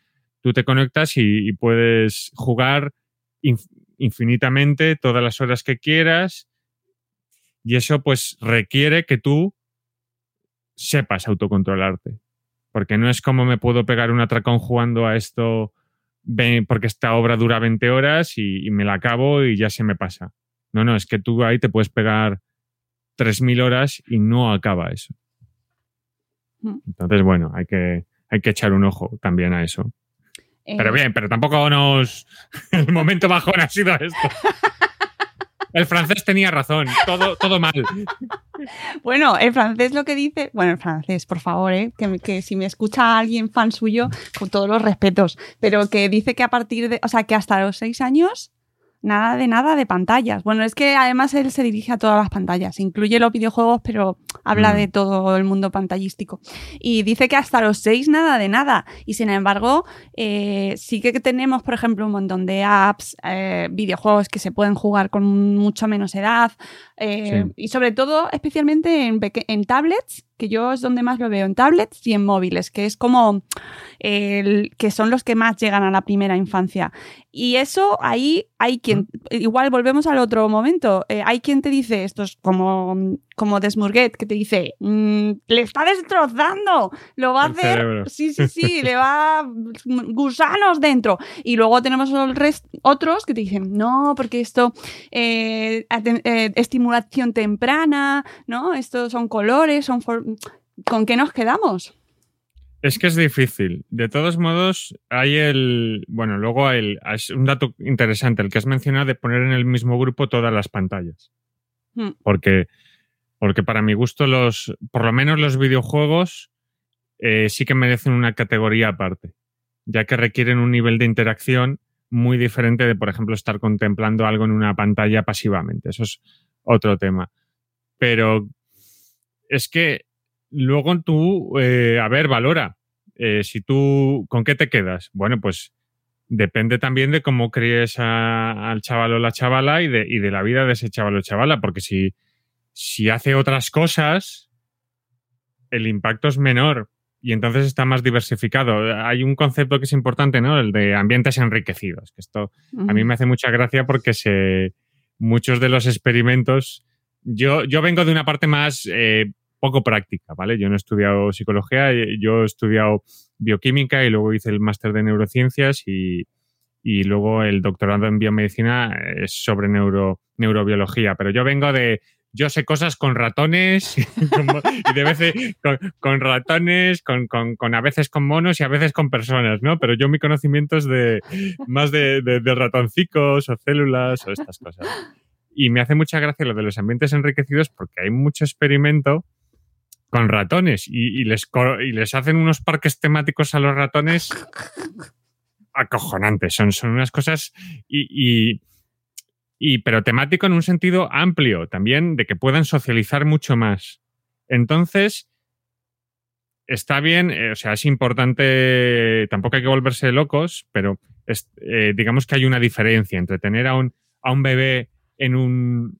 tú te conectas y, y puedes jugar inf- infinitamente todas las horas que quieras y eso pues requiere que tú sepas autocontrolarte. Porque no es como me puedo pegar un atracón jugando a esto porque esta obra dura 20 horas y, y me la acabo y ya se me pasa. No, no, es que tú ahí te puedes pegar 3.000 horas y no acaba eso. Mm. Entonces, bueno, hay que, hay que echar un ojo también a eso. Pero Eh, bien, pero tampoco nos... *laughs* El momento bajón ha sido esto. *laughs* El francés tenía razón, todo, todo mal. Bueno, el francés lo que dice, bueno, el francés, por favor, ¿eh? que, que si me escucha alguien fan suyo, con todos los respetos, pero que dice que a partir de, o sea, que hasta los seis años, nada de nada de pantallas. Bueno, es que además él se dirige a todas las pantallas, incluye los videojuegos, pero habla Mm. de todo el mundo pantallístico. Y dice que hasta los seis nada de nada. Y sin embargo, eh, sí que tenemos, por ejemplo, un montón de apps, eh, videojuegos que se pueden jugar con mucho menos edad. eh, Sí. Y sobre todo, especialmente en tablets, que yo es donde más lo veo, en tablets y en móviles, que es como el, que son los que más llegan a la primera infancia. Y eso ahí hay quien, igual volvemos al otro momento, eh, hay quien te dice, esto es como, como Desmurguet, que te dice, "Mm, le está destrozando, lo va a hacer, cerebro. sí, sí, sí, *laughs* le va gusanos dentro. Y luego tenemos el rest- otros que te dicen, no, porque esto, eh, eh, estimulación temprana, ¿no? Estos son colores, son... ¿Con qué nos quedamos? Es que es difícil. De todos modos, hay el. Bueno, luego hay el, es un dato interesante, el que has mencionado de poner en el mismo grupo todas las pantallas. Hmm. Porque, porque para mi gusto, los, por lo menos los videojuegos eh, sí que merecen una categoría aparte. ya que requieren un nivel de interacción muy diferente de, por ejemplo, estar contemplando algo en una pantalla pasivamente. Eso es otro tema. Pero es que luego tú, eh, a ver, valora. Eh, si tú, ¿con qué te quedas? Bueno, pues depende también de cómo críes a- al chaval o la chavala y de, y de la vida de ese chaval o chavala, porque si, si hace otras cosas, el impacto es menor y entonces está más diversificado. Hay un concepto que es importante, ¿no? El de ambientes enriquecidos, que esto a mí me hace mucha gracia porque se, muchos de los experimentos, yo, yo vengo de una parte más eh, poco práctica, ¿vale? Yo no he estudiado psicología, eh, yo he estudiado bioquímica y luego hice el máster de neurociencias y, y luego el doctorado en biomedicina es sobre neuro, neurobiología, pero yo vengo de... Yo sé cosas con ratones *laughs* y de veces con, con ratones, con, con- con a veces con monos y a veces con personas, ¿no? Pero yo mi conocimiento es de más de, de- de ratoncicos o células o estas cosas. Y me hace mucha gracia lo de los ambientes enriquecidos porque hay mucho experimento con ratones y, y les, y les hacen unos parques temáticos a los ratones *laughs* acojonantes. Son, son unas cosas y, y- y- pero temático en un sentido amplio también de que puedan socializar mucho más. Entonces, está bien, eh, o sea, es importante, tampoco hay que volverse locos, pero es- eh, digamos que hay una diferencia entre tener a un, a un bebé en un...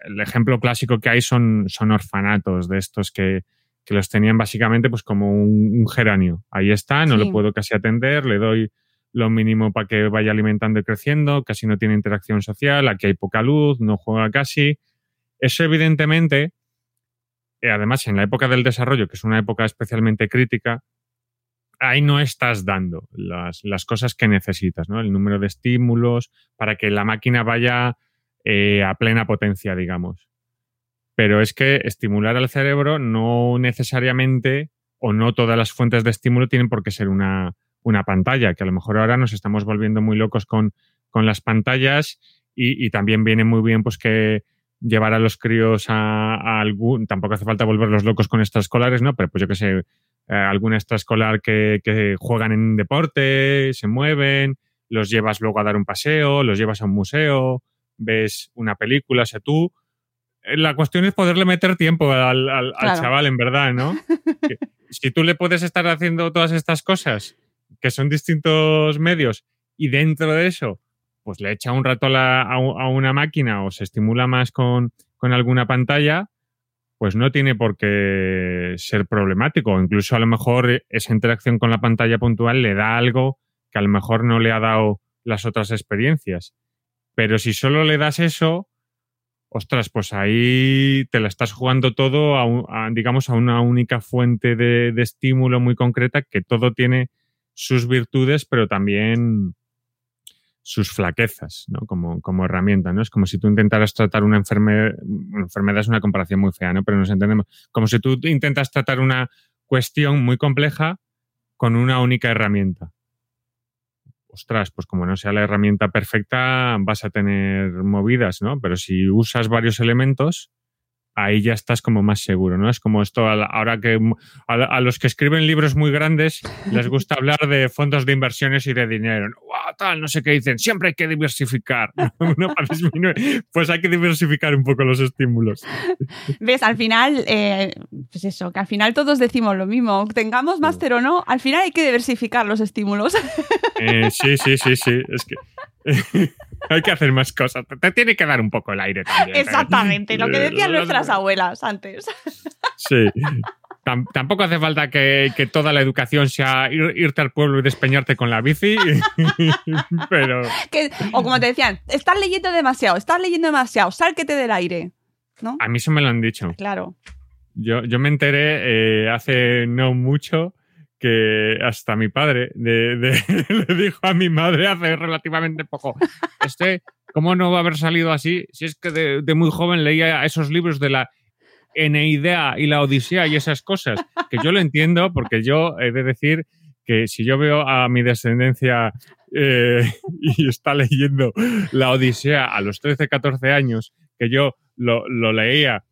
El ejemplo clásico que hay son, son orfanatos de estos que, que los tenían básicamente pues como un, un geranio. Ahí está, no Sí. lo puedo casi atender, le doy lo mínimo para que vaya alimentando y creciendo, casi no tiene interacción social, aquí hay poca luz, no juega casi. Eso evidentemente, eh, además en la época del desarrollo, que es una época especialmente crítica, ahí no estás dando las, las cosas que necesitas, ¿no? El número de estímulos para que la máquina vaya eh, a plena potencia, digamos. Pero es que estimular al cerebro no necesariamente o no todas las fuentes de estímulo tienen por qué ser una, una pantalla, que a lo mejor ahora nos estamos volviendo muy locos con, con las pantallas y, también viene muy bien pues que llevar a los críos a, a algún, tampoco hace falta volverlos locos con extraescolares, ¿no? Pero pues yo que sé, eh, algún extraescolar que, que juegan en deporte, se mueven, los llevas luego a dar un paseo, los llevas a un museo, ves una película, o sea, tú eh, la cuestión es poderle meter tiempo al, al- al Claro. chaval, en verdad, ¿no? *laughs* Si tú le puedes estar haciendo todas estas cosas, que son distintos medios, y dentro de eso, pues le echa un rato a, la- a una máquina o se estimula más con, con alguna pantalla, pues no tiene por qué ser problemático. Incluso a lo mejor esa interacción con la pantalla puntual le da algo que a lo mejor no le ha dado las otras experiencias. Pero si solo le das eso, ostras, pues ahí te la estás jugando todo a, a, digamos, a una única fuente de, de estímulo muy concreta que todo tiene sus virtudes, pero también sus flaquezas, ¿no? Como, como herramienta, ¿no? Es como si tú intentaras tratar una enfermedad, enfermedad es una comparación muy fea, ¿no? Pero nos entendemos. Como si tú intentas tratar una cuestión muy compleja con una única herramienta. Ostras, pues como no sea la herramienta perfecta, vas a tener movidas, ¿no? Pero si usas varios elementos, ahí ya estás como más seguro, ¿no? Es como esto, ahora que a los que escriben libros muy grandes les gusta hablar de fondos de inversiones y de dinero. ¿No? Guau, tal, no sé qué dicen, siempre hay que diversificar. *laughs* ¿no? Para disminuir. Pues hay que diversificar un poco los estímulos. *laughs* ¿Ves? Al final, eh, pues eso, que al final todos decimos lo mismo. Tengamos máster o no, al final hay que diversificar los estímulos. *laughs* Eh, sí, sí, sí, sí. Es que hay que hacer más cosas. Te, tiene que dar un poco el aire también. ¿eh? Exactamente, lo que decían nuestras abuelas antes. Sí. Tam- tampoco hace falta que, que toda la educación sea ir- irte al pueblo y despeñarte con la bici, *laughs* pero Que- o como te decían, estás leyendo demasiado, estás leyendo demasiado, sálquete del aire. ¿No? a mí eso me lo han dicho. Claro. Yo, yo me enteré eh, hace no mucho que hasta mi padre de- de- *laughs* le dijo a mi madre hace relativamente poco, este, ¿cómo no va a haber salido así? Si es que de, de muy joven leía esos libros de la Eneidea y la Odisea y esas cosas, que yo lo entiendo porque yo he de decir que si yo veo a mi descendencia eh, *laughs* y está leyendo la Odisea a los 13, 14 años, que yo lo, lo leía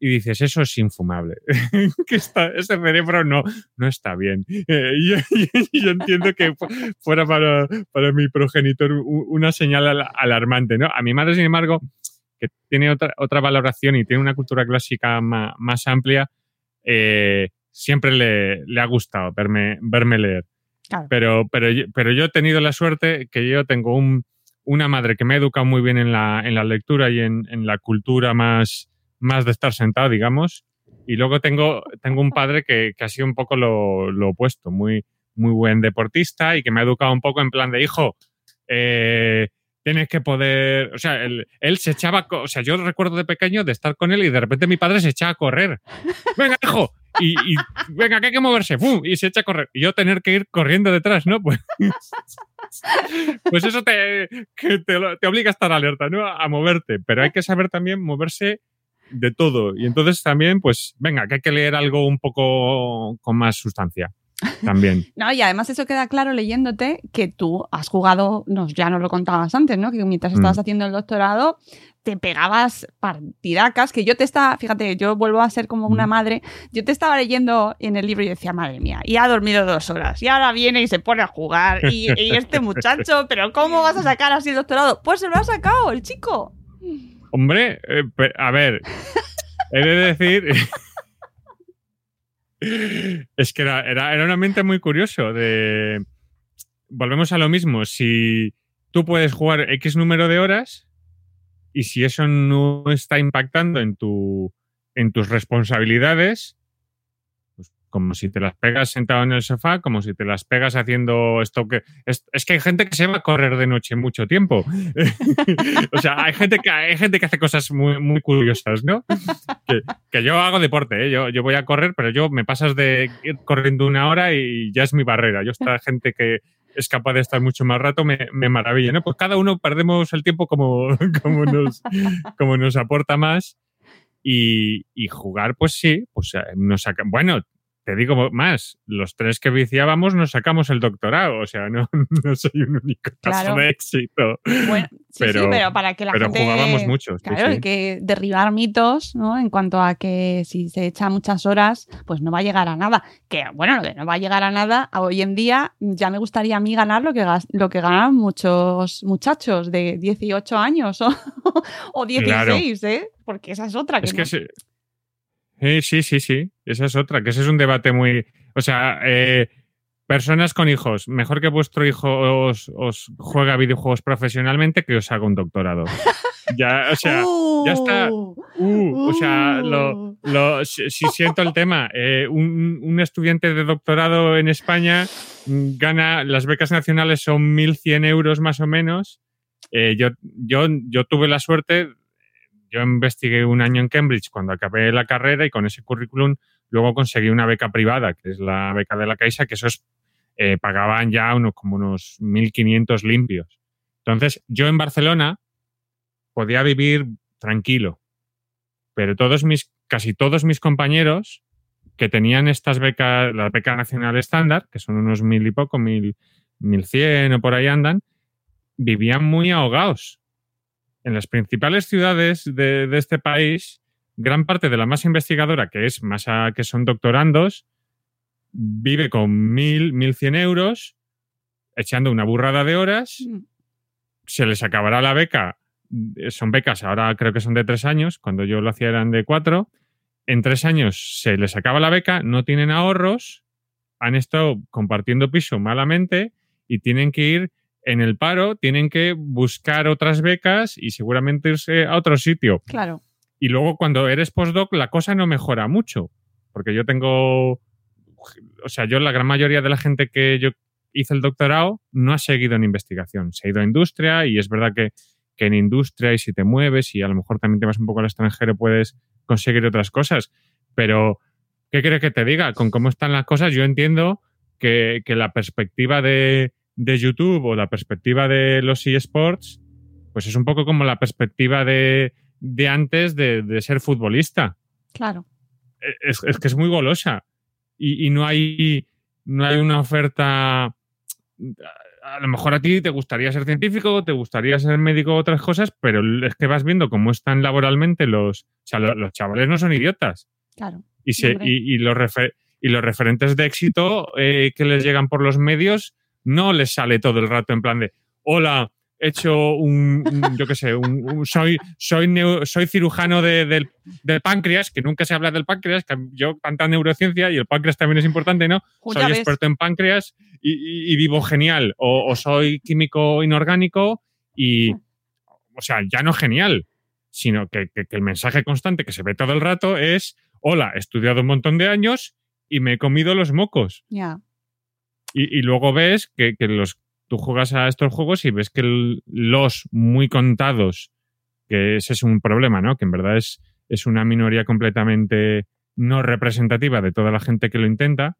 y dices, eso es infumable. *laughs* que está, ese cerebro no, no está bien. Eh, yo, *laughs* yo, entiendo que fuera para, para mi progenitor una señal alarmante. ¿no? A mi madre, sin embargo, que tiene otra, otra valoración y tiene una cultura clásica más, más amplia, eh, siempre le, le, ha gustado verme, verme leer. Pero, pero, pero yo he tenido la suerte que yo tengo un, una madre que me ha educado muy bien en la, en la lectura y en, en, la cultura más, más de estar sentado, digamos. Y luego tengo, tengo un padre que, que ha sido un poco lo, lo, opuesto, muy, muy buen deportista y que me ha educado un poco en plan de hijo. Eh, tienes que poder, o sea, él, se echaba, o sea, yo recuerdo de pequeño de estar con él y de repente mi padre se echaba a correr. Venga, hijo, y, venga, que hay que moverse, ¡pum! y se echa a correr. Y yo tener que ir corriendo detrás, ¿no? Pues, *laughs* pues eso te, te, te, obliga a estar alerta, ¿no? A moverte, pero hay que saber también moverse de todo. Y entonces también, pues, venga, que hay que leer algo un poco con más sustancia. *laughs* También. no, y además eso queda claro leyéndote que tú has jugado, nos, ya nos lo contabas antes, ¿no? Que mientras estabas mm. haciendo el doctorado te pegabas partidacas, que yo te estaba, fíjate, yo vuelvo a ser como una mm. madre, yo te estaba leyendo en el libro y decía, madre mía, y ha dormido dos horas, y ahora viene y se pone a jugar, y, y este *laughs* muchacho, pero ¿cómo vas a sacar así el doctorado? Pues se lo ha sacado el chico. Hombre, eh, a ver, he de decir... *laughs* es que era, era, era, muy curioso. Volvemos a lo mismo. Si tú puedes jugar X número de horas y si eso no está impactando en, tu, en tus responsabilidades, como si te las pegas sentado en el sofá, como si te las pegas haciendo esto que... Es, es que hay gente que se va a correr de noche mucho tiempo. *laughs* o sea, hay gente que, hay gente que hace cosas muy, muy curiosas, ¿no? Que, que yo hago deporte, ¿eh? yo, yo voy a correr, pero yo me pasas de ir corriendo una hora y ya es mi barrera. Yo esta gente que es capaz de estar mucho más rato me, me maravilla, ¿no? Pues cada uno perdemos el tiempo como, *laughs* como, nos, como nos aporta más. Y, y, jugar, pues sí, pues eh, nos saca. Bueno, te digo más, los tres que viciábamos nos sacamos el doctorado, o sea, no, *laughs* no soy un único caso de éxito. Bueno, sí, pero, sí, pero para que la pero gente... jugábamos mucho. Claro, sí, hay que derribar mitos, ¿no? En cuanto a que si se echa muchas horas, pues no va a llegar a nada. Que, bueno, no va a llegar a nada, hoy en día ya me gustaría a mí ganar lo que, lo que ganan muchos muchachos de 18 años *laughs* o, o 16, claro. ¿eh? Porque esa es otra. Que es que eh, sí, sí, sí. Esa es otra, que ese es un debate muy. O sea, eh, personas con hijos, mejor que vuestro hijo os, os, juega videojuegos profesionalmente que os haga un doctorado. *laughs* Ya, o sea, uh, ya está. Uh, o sea, lo, lo, si, si, siento el tema, eh, un, un, estudiante de doctorado en España gana, las becas nacionales son 1.100 euros más o menos. Eh, yo, yo, yo tuve la suerte yo investigué un año en Cambridge cuando acabé la carrera y con ese currículum luego conseguí una beca privada, que es la beca de la Caixa, que esos eh, pagaban ya unos, como unos 1.500 limpios. Entonces, yo en Barcelona podía vivir tranquilo, pero todos mis, casi todos mis compañeros que tenían estas becas, la beca nacional estándar, que son unos mil y poco, mil, mil cien o por ahí andan, vivían muy ahogados en las principales ciudades de, de, este país, gran parte de la masa investigadora, que es masa que son doctorandos, vive con mil, mil cien euros, echando una burrada de horas, mm. se les acabará la beca. Son becas, ahora creo que son de tres años, cuando yo lo hacía eran de cuatro. En tres años se les acaba la beca, no tienen ahorros, han estado compartiendo piso malamente y tienen que ir en el paro tienen que buscar otras becas y seguramente irse a otro sitio. Claro. Y luego cuando eres postdoc la cosa no mejora mucho, porque yo tengo, o sea, yo la gran mayoría de la gente que yo hice el doctorado no ha seguido en investigación, se ha ido a industria y es verdad que, que en industria y si te mueves y a lo mejor también te vas un poco al extranjero puedes conseguir otras cosas, pero ¿qué quieres que te diga? Con cómo están las cosas yo entiendo que, que la perspectiva de de YouTube o la perspectiva de los eSports, pues es un poco como la perspectiva de, de antes de, de, ser futbolista. Claro. Es, es, que es muy golosa. Y, y, no hay no hay una oferta. a lo mejor a ti te gustaría ser científico, te gustaría ser médico, otras cosas, pero es que vas viendo cómo están laboralmente los. O sea, lo- los, chavales no son idiotas. Claro. Y, se, y, y los, y los referentes de éxito eh, que les llegan por los medios no les sale todo el rato en plan de: Hola, he hecho un. un- yo qué sé, un, un- soy, soy, neu- soy cirujano de- del, del páncreas, que nunca se habla del páncreas, que yo tanta neurociencia y el páncreas también es importante, ¿no? Soy ves. experto en páncreas y, y- y vivo genial. O, o soy químico inorgánico y, o sea, ya no genial, sino que, que- que el mensaje constante que se ve todo el rato es, hola, he estudiado un montón de años y me he comido los mocos. Ya. Y, y luego ves que, que los, tú juegas a estos juegos y ves que el- los muy contados, que ese es un problema, ¿no? Que en verdad es, es una minoría completamente no representativa de toda la gente que lo intenta.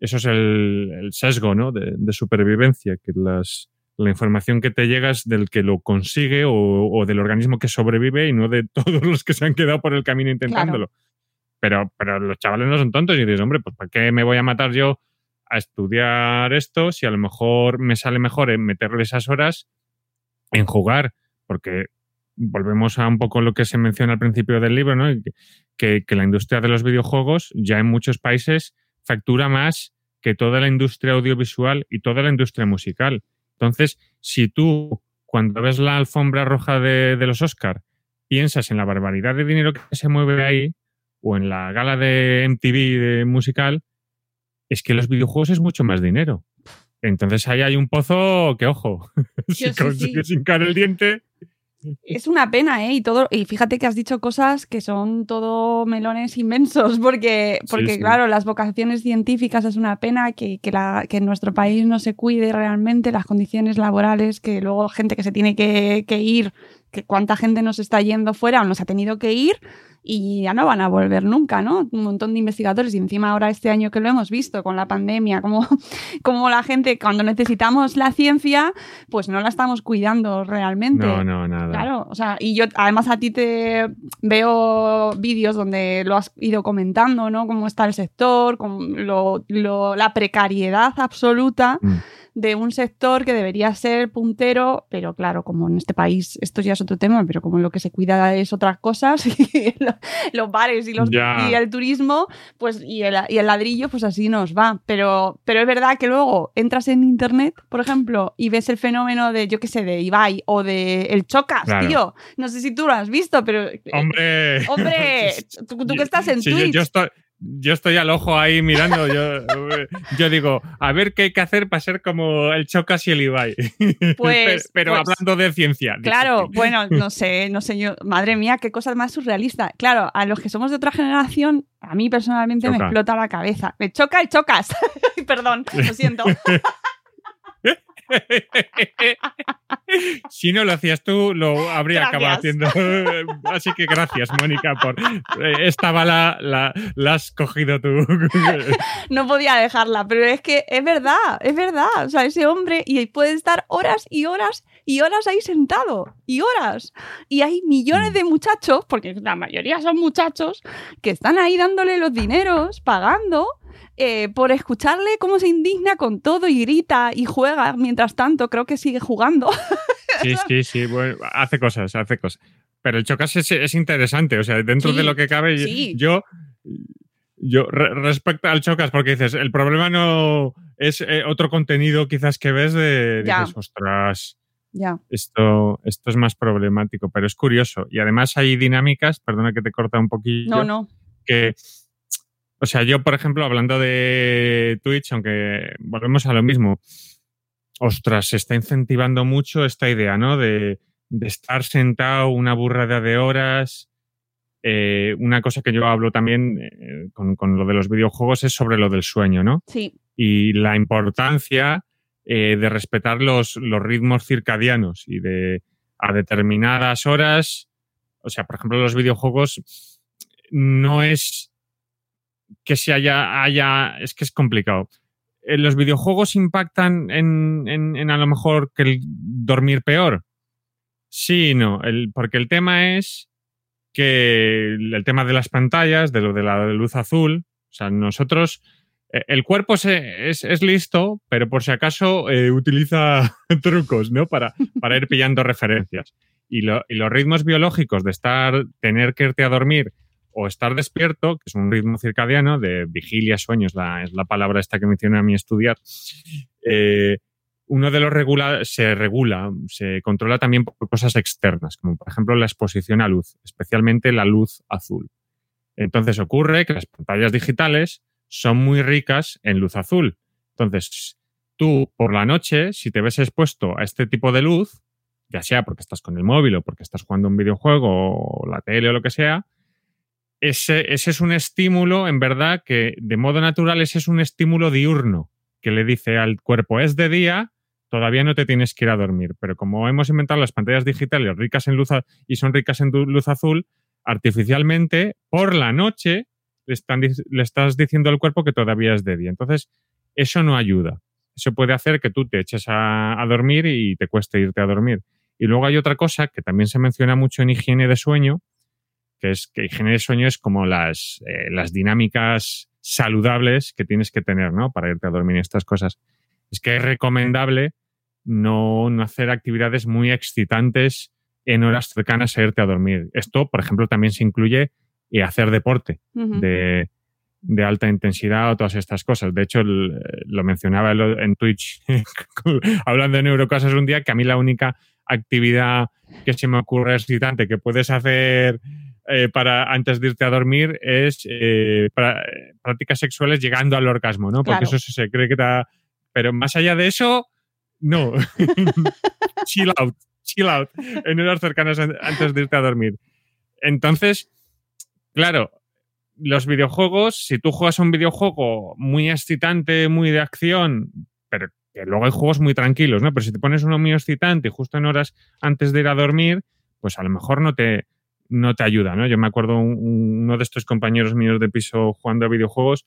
Eso es el, el sesgo, ¿no? De, de supervivencia, que las, la información que te llega es del que lo consigue o, o del organismo que sobrevive y no de *laughs* todos los que se han quedado por el camino intentándolo. Pero, pero los chavales no son tontos y dices, hombre, pues ¿para qué me voy a matar yo a estudiar esto si a lo mejor me sale mejor en meterle esas horas en jugar? Porque volvemos a un poco lo que se menciona al principio del libro, ¿no? Que, que la industria de los videojuegos ya en muchos países factura más que toda la industria audiovisual y toda la industria musical. Entonces, si tú, cuando ves la alfombra roja de, los Oscar, piensas en la barbaridad de dinero que se mueve ahí, o en la gala de MTV de musical, es que los videojuegos es mucho más dinero. Entonces ahí hay un pozo que, ojo, *laughs* si Sí, hincar el diente, Es una pena, ¿eh? Y, todo, y fíjate que has dicho cosas que son todo melones inmensos, porque, porque sí. claro, las vocaciones científicas es una pena que, que, la, que en nuestro país no se cuide realmente las condiciones laborales, que luego gente que se tiene que, que ir, que cuánta gente nos está yendo fuera o nos ha tenido que ir y ya no van a volver nunca, ¿no? Un montón de investigadores y encima ahora este año que lo hemos visto con la pandemia, como, *laughs* como la gente cuando necesitamos la ciencia, pues no la estamos cuidando realmente. no, no, nada. Claro, o sea, y yo además a ti te veo vídeos donde lo has ido comentando, ¿no? Cómo está el sector, con lo, lo- la precariedad absoluta Mm. De un sector que debería ser puntero, pero claro, como en este país esto ya es otro tema, pero como lo que se cuida es otras cosas, *laughs* y lo- los bares y, los, y el turismo, pues y el, y el ladrillo, pues así nos va. Pero, pero es verdad que luego entras en internet, por ejemplo, y ves el fenómeno de, yo qué sé, de Ibai o de El Chocas, Claro. tío. No sé si tú lo has visto, pero... eh, Hombre. Hombre, *laughs* tú, tú que estás en Sí, yo- Twitch. yo, estoy, yo estoy al ojo ahí mirando. Yo, yo digo, a ver qué hay que hacer para ser como el Chocas y el Ibai. Pues- *laughs* pero pues- hablando de ciencia. Claro, bueno, *laughs* no sé, no sé yo. Madre mía, qué cosa más surrealista. Claro, a los que somos de otra generación, a mí personalmente me explota la cabeza. Me choca y chocas. *laughs* Perdón, lo siento. *laughs* si no lo hacías tú, lo habría acabado haciendo. *laughs* Así que gracias, Mónica, por eh, esta bala la, la has cogido tú. *laughs* No podía dejarla, pero es que es verdad, es verdad. O sea, ese hombre y puede estar horas y horas y horas ahí sentado. Y horas. Y hay millones de muchachos, porque la mayoría son muchachos, que están ahí dándole los dineros, pagando. Eh, por escucharle cómo se indigna con todo y grita y juega, mientras tanto creo que sigue jugando. *laughs* Sí, sí, sí. bueno, hace cosas, hace cosas. Pero el Chocas es, es interesante. O sea, dentro Sí, de lo que cabe, sí. yo. Yo, re- respecto al Chocas, porque dices, el problema no es eh, otro contenido quizás que ves de. Ya. Dices, ostras, ya. esto, esto es más problemático, pero es curioso. Y además hay dinámicas, perdona que te corta un poquillo, No, no. que, o sea, yo, por ejemplo, hablando de Twitch, aunque volvemos a lo mismo, ostras, se está incentivando mucho esta idea, ¿no? De, de estar sentado una burrada de horas. Eh, una cosa que yo hablo también eh, con, con lo de los videojuegos es sobre lo del sueño, ¿no? Sí, y la importancia eh, de respetar los, los ritmos circadianos y de a determinadas horas, o sea, por ejemplo, los videojuegos no es que se haya, haya es que es complicado. Eh, ¿Los videojuegos impactan en, en- en a lo mejor que el dormir peor? Sí no, el, porque el tema es que el, el tema de las pantallas, de lo de la luz azul, o sea, nosotros eh, el cuerpo se, es, es listo, pero por si acaso eh, utiliza *laughs* trucos, ¿no? Para, para ir pillando referencias. Y, lo- y los ritmos biológicos de estar, tener que irte a dormir o estar despierto, que es un ritmo circadiano de vigilia, sueño, es la, palabra esta que menciona a mí estudiar, eh, uno de los regula se regula, se controla también por cosas externas, como por ejemplo la exposición a luz, especialmente la luz azul. Entonces ocurre que las pantallas digitales son muy ricas en luz azul. Entonces, tú por la noche, si te ves expuesto a este tipo de luz, ya sea porque estás con el móvil o porque estás jugando un videojuego o la tele o lo que sea, ese, ese es un estímulo, en verdad, que de modo natural ese es un estímulo diurno que le dice al cuerpo, es de día, todavía no te tienes que ir a dormir. Pero como hemos inventado las pantallas digitales ricas en luz y son ricas en luz azul, artificialmente, por la noche, le, le estás diciendo al cuerpo que todavía es de día. Entonces, eso no ayuda. Eso puede hacer que tú te eches a dormir y te cueste irte a dormir. Y luego hay otra cosa que también se menciona mucho en higiene de sueño, que es que higiene de sueño es como las, eh, las dinámicas saludables que tienes que tener, ¿no? Para irte a dormir y estas cosas. Es que es recomendable no, no hacer actividades muy excitantes en horas cercanas a irte a dormir. Esto, por ejemplo, también se incluye eh, hacer deporte de, de alta intensidad o todas estas cosas. De hecho, el- lo mencionaba en Twitch *laughs* hablando de neurocosas un día, que a mí la única actividad que se me ocurre excitante que puedes hacer eh, para antes de irte a dormir es eh, prácticas sexuales llegando al orgasmo, ¿no? Porque Claro. eso se, cree que da... Pero más allá de eso, no. *laughs* *laughs* chill out, chill out en horas cercanas an- antes de irte a dormir. Entonces, claro, los videojuegos, si tú juegas un videojuego muy excitante, muy de acción, pero que luego hay juegos muy tranquilos, ¿no? Pero si te pones uno muy excitante justo en horas antes de ir a dormir, pues a lo mejor no te, no te ayuda, ¿no? Yo me acuerdo un- un- uno de estos compañeros míos de piso jugando a videojuegos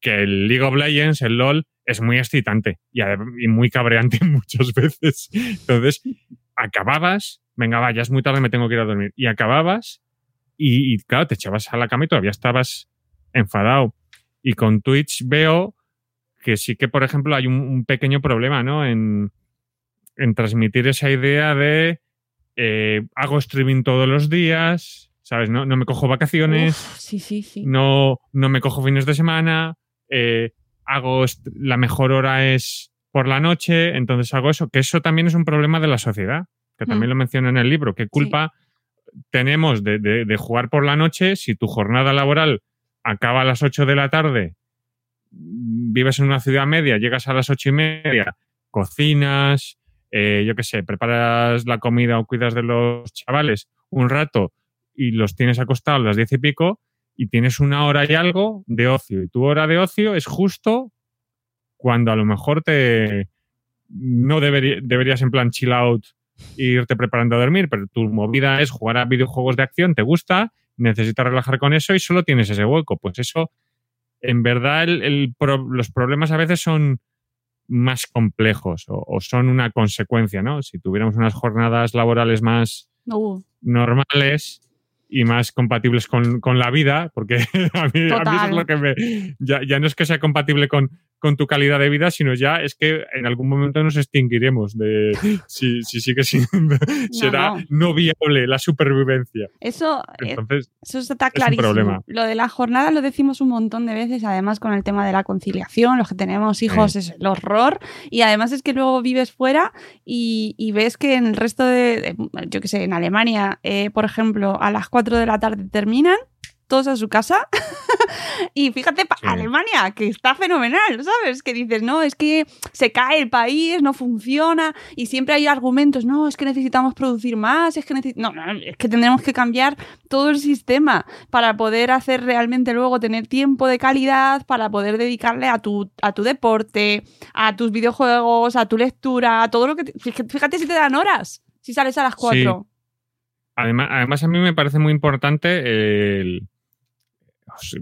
que el League of Legends, el LOL, es muy excitante y, y muy cabreante *laughs* muchas veces. Entonces, acababas, venga, va, ya es muy tarde, me tengo que ir a dormir. Y acababas y, y, claro, te echabas a la cama y todavía estabas enfadado. Y con Twitch veo que sí que, por ejemplo, hay un, un pequeño problema, ¿no? En, en transmitir esa idea de eh, hago streaming todos los días, ¿sabes? No, no me cojo vacaciones Uf, sí, sí, sí. no, no me cojo fines de semana, eh, hago la mejor hora es por la noche, entonces hago eso, que eso también es un problema de la sociedad, que también Mm. lo menciono en el libro, qué culpa tenemos de, de- de jugar por la noche si tu jornada laboral acaba a las 8 de la tarde, vives en una ciudad media, llegas a las ocho y media, cocinas, eh, yo qué sé, preparas la comida o cuidas de los chavales un rato y los tienes acostados a las diez y pico y tienes una hora y algo de ocio. Y tu hora de ocio es justo cuando a lo mejor te no deberí- deberías en plan chill out e irte preparando a dormir, pero tu movida es jugar a videojuegos de acción, te gusta, necesitas relajar con eso y solo tienes ese hueco. Pues eso, en verdad, el- los problemas a veces son más complejos o, o son una consecuencia, ¿no? Si tuviéramos unas jornadas laborales más Uh, normales y más compatibles con, con la vida, porque *laughs* a mí, a mí eso es lo que me... Ya, ya no es que sea compatible con, con tu calidad de vida, sino ya es que en algún momento nos extinguiremos de *gasps* si, si sigue siendo... será no. no viable la supervivencia. eso, eh, Entonces, eso está clarísimo. Lo de la jornada lo decimos un montón de veces, además con el tema de la conciliación, los que tenemos hijos es el horror. Y además es que luego vives fuera y, y ves que en el resto de, de- yo qué sé, en Alemania, eh, por ejemplo, a las 4 de la tarde terminan. Todos a su casa. *laughs* y fíjate, Sí. Alemania, que está fenomenal, ¿sabes? Que dices, no, es que se cae el país, no funciona. Y siempre hay argumentos, no, es que necesitamos producir más, es que no, no, es que tendremos que cambiar todo el sistema para poder hacer realmente luego tener tiempo de calidad, para poder dedicarle a tu, a tu deporte, a tus videojuegos, a tu lectura, a todo lo que... te- fíjate, si te dan horas, si sales a las 4. además, además a mí me parece muy importante el...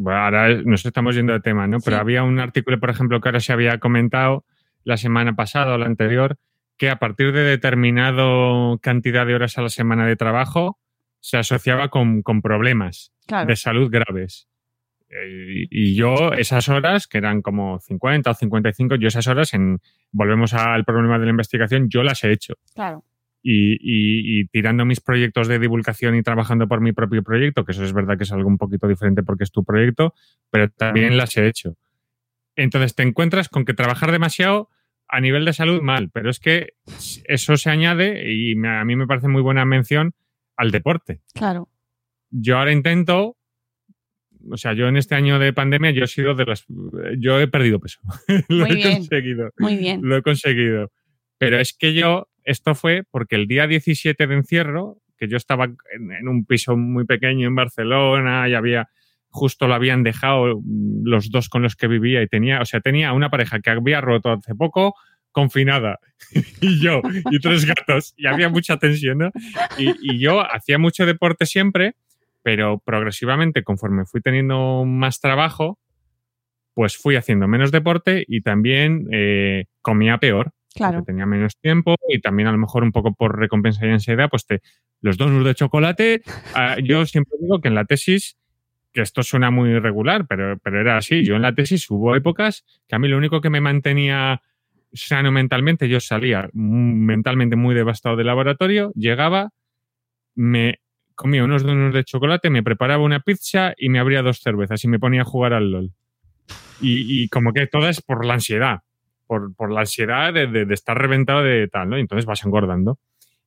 Ahora nos estamos yendo de tema, ¿no? Pero había un artículo, por ejemplo, que ahora se había comentado la semana pasada o la anterior, que a partir de determinado cantidad de horas a la semana de trabajo se asociaba con, con problemas Claro. de salud graves. Eh, y yo esas horas, que eran como 50 o 55, yo esas horas, en volvemos al problema de la investigación, yo las he hecho. Claro. Y, y- y tirando mis proyectos de divulgación y trabajando por mi propio proyecto, que eso es verdad que es algo un poquito diferente porque es tu proyecto, pero también las he hecho. Entonces te encuentras con que trabajar demasiado a nivel de salud mal, pero es que eso se añade y me- a mí me parece muy buena mención al deporte. Claro. Yo ahora intento, o sea, yo en este año de pandemia yo he sido de las, yo he perdido peso, *laughs* lo Muy he bien. conseguido, Muy bien. lo he conseguido. Pero es que yo, esto fue porque el día 17 de encierro, que yo estaba en, un piso muy pequeño en Barcelona y había, justo lo habían dejado mm, los dos con los que vivía y tenía, o sea, tenía una pareja que había roto hace poco, confinada, *laughs* y yo, y tres gatos, y había mucha tensión, ¿no? Y, y yo hacía mucho deporte siempre, pero progresivamente, conforme fui teniendo más trabajo, pues fui haciendo menos deporte y también eh, comía peor. Claro. porque tenía menos tiempo y también a lo mejor un poco por recompensa y ansiedad, pues te, los donuts de chocolate. ah, *laughs* yo siempre digo que en la tesis, que esto suena muy irregular, pero, pero era así. Yo en la tesis hubo épocas que a mí lo único que me mantenía sano mentalmente, yo salía mentalmente muy devastado del laboratorio, llegaba, me comía unos donuts de chocolate, me preparaba una pizza y me abría dos cervezas y me ponía a jugar al LOL. Y, y como que todo es por la ansiedad, por, por la ansiedad de, de- de estar reventado de tal, ¿no? Y entonces vas engordando.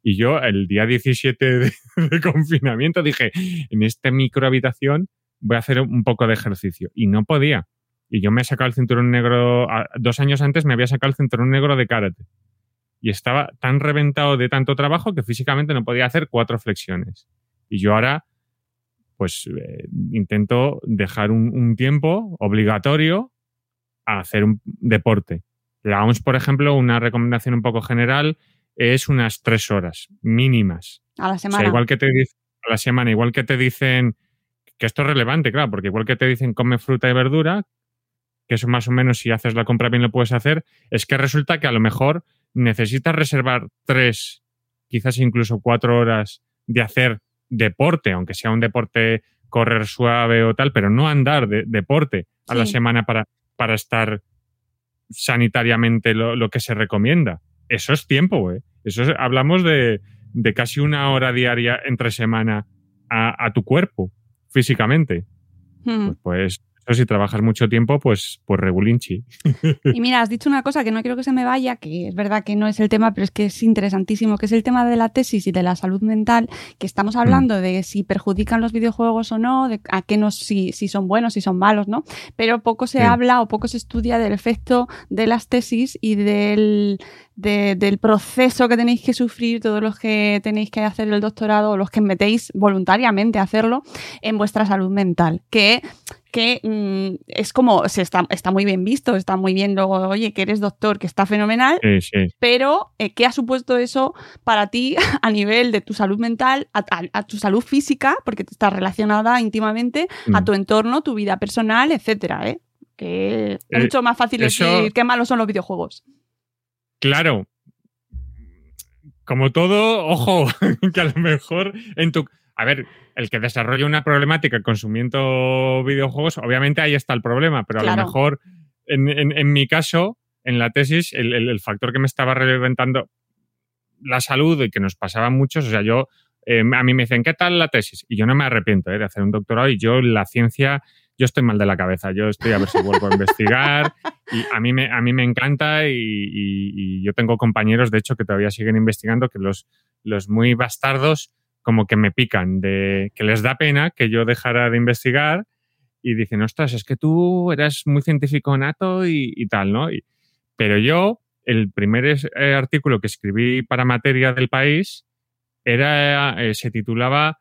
Y yo el día 17 de, *laughs* de confinamiento dije, en esta microhabitación voy a hacer un poco de ejercicio. Y no podía. Y yo me he sacado el cinturón negro, dos años antes me había sacado el cinturón negro de karate. Y estaba tan reventado de tanto trabajo que físicamente no podía hacer cuatro flexiones. Y yo ahora, pues eh, intento dejar un, un tiempo obligatorio a hacer un deporte. La OMS, por ejemplo, una recomendación un poco general es unas tres horas mínimas. A la O semana. sea, igual que te dicen a la semana, igual que te dicen que esto es relevante, claro, porque igual que te dicen come fruta y verdura, que eso más o menos si haces la compra bien lo puedes hacer, es que resulta que a lo mejor necesitas reservar tres, quizás incluso cuatro horas de hacer deporte, aunque sea un deporte correr suave o tal, pero no andar de deporte a la semana para, para estar sanitariamente lo, lo que se recomienda. Eso es tiempo, ¿eh? Eso es- hablamos de, de casi una hora diaria entre semana a, a tu cuerpo, físicamente. Hmm. Pues, pues si trabajas mucho tiempo, pues, pues regulinchi. *laughs* Y mira, has dicho una cosa que no quiero que se me vaya, que es verdad que no es el tema, pero es que es interesantísimo, que es el tema de la tesis y de la salud mental, que estamos hablando de si perjudican los videojuegos o no, de a qué nos, si, si son buenos, si son malos, ¿no? Pero poco se Sí. habla o poco se estudia del efecto de las tesis y del, de- del proceso que tenéis que sufrir todos los que tenéis que hacer el doctorado o los que metéis voluntariamente a hacerlo en vuestra salud mental, que que mm, es como, se está, está muy bien visto, está muy bien luego, oye, que eres doctor, que está fenomenal, Sí, sí. pero eh, ¿qué ha supuesto eso para ti *laughs* a nivel de tu salud mental, a, a- a tu salud física, porque está relacionada íntimamente a Mm. tu entorno, tu vida personal, etcétera, ¿eh? Que es Eh, mucho más fácil eso- decir qué malos son los videojuegos. Claro. Como todo, ojo, *laughs* que a lo mejor en tu... A ver, el que desarrolla una problemática consumiendo videojuegos, obviamente ahí está el problema, pero a Claro. lo mejor en, en- en mi caso, en la tesis, el, el- el factor que me estaba reventando la salud y que nos pasaba muchos, o sea, yo, eh, a mí me dicen, ¿qué tal la tesis? Y yo no me arrepiento eh, de hacer un doctorado y yo la ciencia, yo estoy mal de la cabeza, yo estoy a ver si vuelvo a investigar y a mí me, a mí me encanta y, y- y yo tengo compañeros, de hecho, que todavía siguen investigando, que los, los muy bastardos como que me pican, de que les da pena que yo dejara de investigar y dicen, ostras, es que tú eras muy científico nato y, y tal, ¿no? Y- pero yo, el primer es- eh, artículo que escribí para materia del país era, eh, se titulaba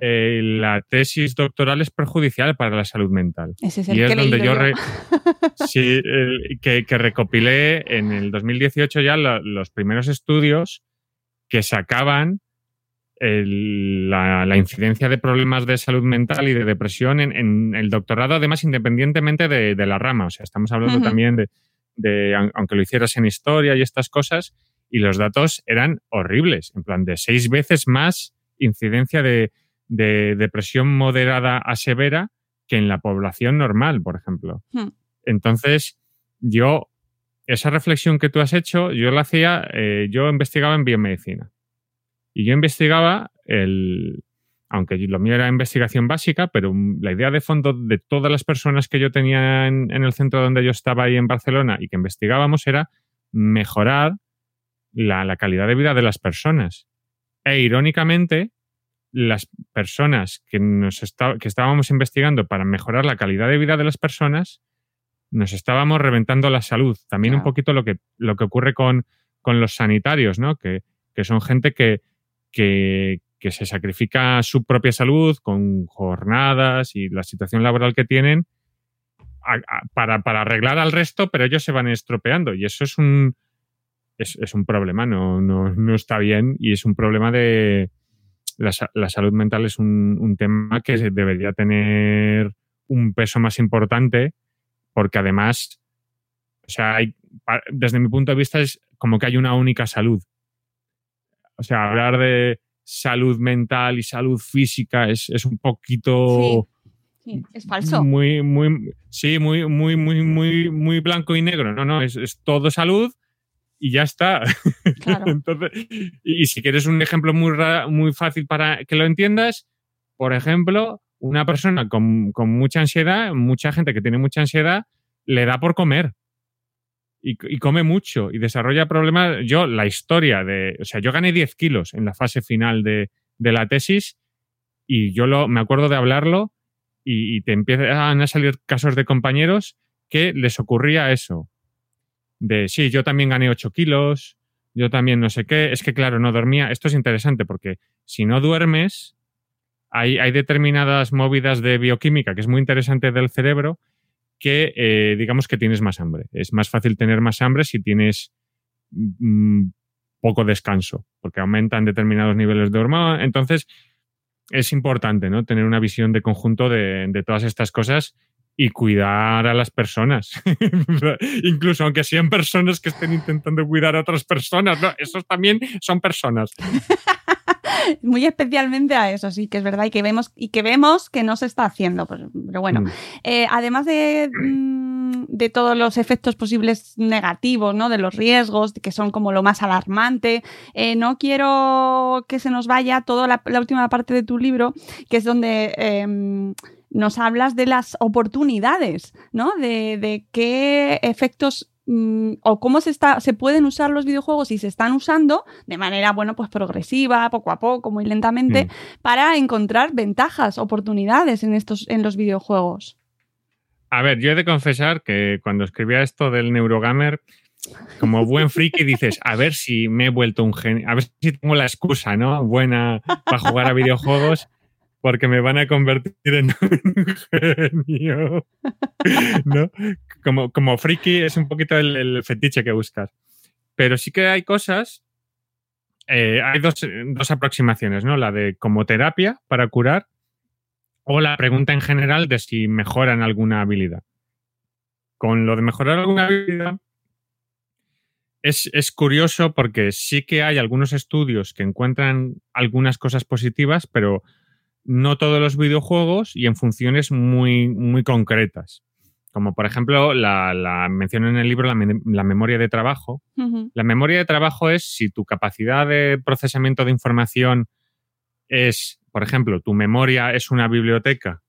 eh, La tesis doctoral es perjudicial para la salud mental. Ese es el Y es que donde yo, re- *laughs* sí, que, que recopilé en el 2018 ya lo- los primeros estudios que sacaban el- la, la incidencia de problemas de salud mental y de depresión en, en el doctorado, además independientemente de, de la rama. O sea, estamos hablando también de, de, aun- aunque lo hicieras en historia y estas cosas, y los datos eran horribles, en plan de seis veces más incidencia de, de depresión moderada a severa que en la población normal, por ejemplo. Hmm. Entonces, yo, esa reflexión que tú has hecho, yo la hacía, eh, yo investigaba en biomedicina. Y yo investigaba el, aunque lo mío era investigación básica, pero la idea de fondo de todas las personas que yo tenía en, en el centro donde yo estaba ahí en Barcelona y que investigábamos era mejorar la, la calidad de vida de las personas. E irónicamente, las personas que, nos está- que estábamos investigando para mejorar la calidad de vida de las personas, nos estábamos reventando la salud. También un poquito lo que, lo que ocurre con, con los sanitarios, ¿no? Que, que son gente que, que, se sacrifica su propia salud con jornadas y la situación laboral que tienen para, arreglar al resto, pero ellos se van estropeando. Y eso es un, es, un problema, no, no, no está bien y es un problema de... La, la salud mental es un, un tema que debería tener un peso más importante porque además, o sea, hay, desde mi punto de vista es como que hay una única salud. O sea, hablar de salud mental y salud física es, es un poquito Sí, es falso. muy, muy, sí, muy, muy, muy, muy, muy blanco y negro. No, no, es, es todo salud y ya está. Claro. *laughs* Entonces, y, y si quieres un ejemplo muy, muy fácil para que lo entiendas, por ejemplo, una persona con, con mucha ansiedad, mucha gente que tiene mucha ansiedad, le da por comer. Y, come mucho y desarrolla problemas. Yo, la historia de. O sea, yo gané 10 kilos en la fase final de, de la tesis y yo lo, me acuerdo de hablarlo y, y te empiezan a salir casos de compañeros que les ocurría eso. De sí, yo también gané 8 kilos, yo también no sé qué. Es que, claro, no dormía. Esto es interesante porque si no duermes, hay, hay determinadas movidas de bioquímica que es muy interesante del cerebro que eh, digamos que tienes más hambre. Es más fácil tener más hambre si tienes mm, poco descanso, porque aumentan determinados niveles de hormona. Entonces, es importante ¿no? tener una visión de conjunto de, de todas estas cosas y cuidar a las personas. *laughs* Incluso aunque sean personas que estén intentando cuidar a otras personas, ¿no? esos también son personas. *laughs* Muy especialmente a eso, sí, que es verdad y que vemos, y que, vemos que no se está haciendo. pues, pero bueno, Mm. Eh, además de, mm, de todos los efectos posibles negativos, ¿no? De los riesgos, que son como lo más alarmante, eh, no quiero que se nos vaya toda la, la última parte de tu libro, que es donde em, nos hablas de las oportunidades, ¿no? De, de qué efectos mm, o cómo se, está, se pueden usar los videojuegos y se están usando de manera, bueno, pues progresiva, poco a poco, muy lentamente, Mm. para encontrar ventajas, oportunidades en, estos, en los videojuegos. A ver, yo he de confesar que cuando escribía esto del Neurogamer, como buen friki dices, a ver si me he vuelto un genio, a ver si tengo la excusa, ¿no? Buena para jugar a videojuegos, porque me van a convertir en un genio. *laughs* ¿No? Como, como friki es un poquito el, el fetiche que buscas. Pero sí que hay cosas, eh, hay dos, dos aproximaciones, ¿no? La de como terapia para curar o la pregunta en general de si mejoran alguna habilidad. Con lo de mejorar alguna habilidad, es, es, curioso porque sí que hay algunos estudios que encuentran algunas cosas positivas, pero no todos los videojuegos y en funciones muy, muy concretas. Como por ejemplo, la, la menciono en el libro la, me, la memoria de trabajo. Uh -huh. La memoria de trabajo es si tu capacidad de procesamiento de información es, por ejemplo, tu memoria es una biblioteca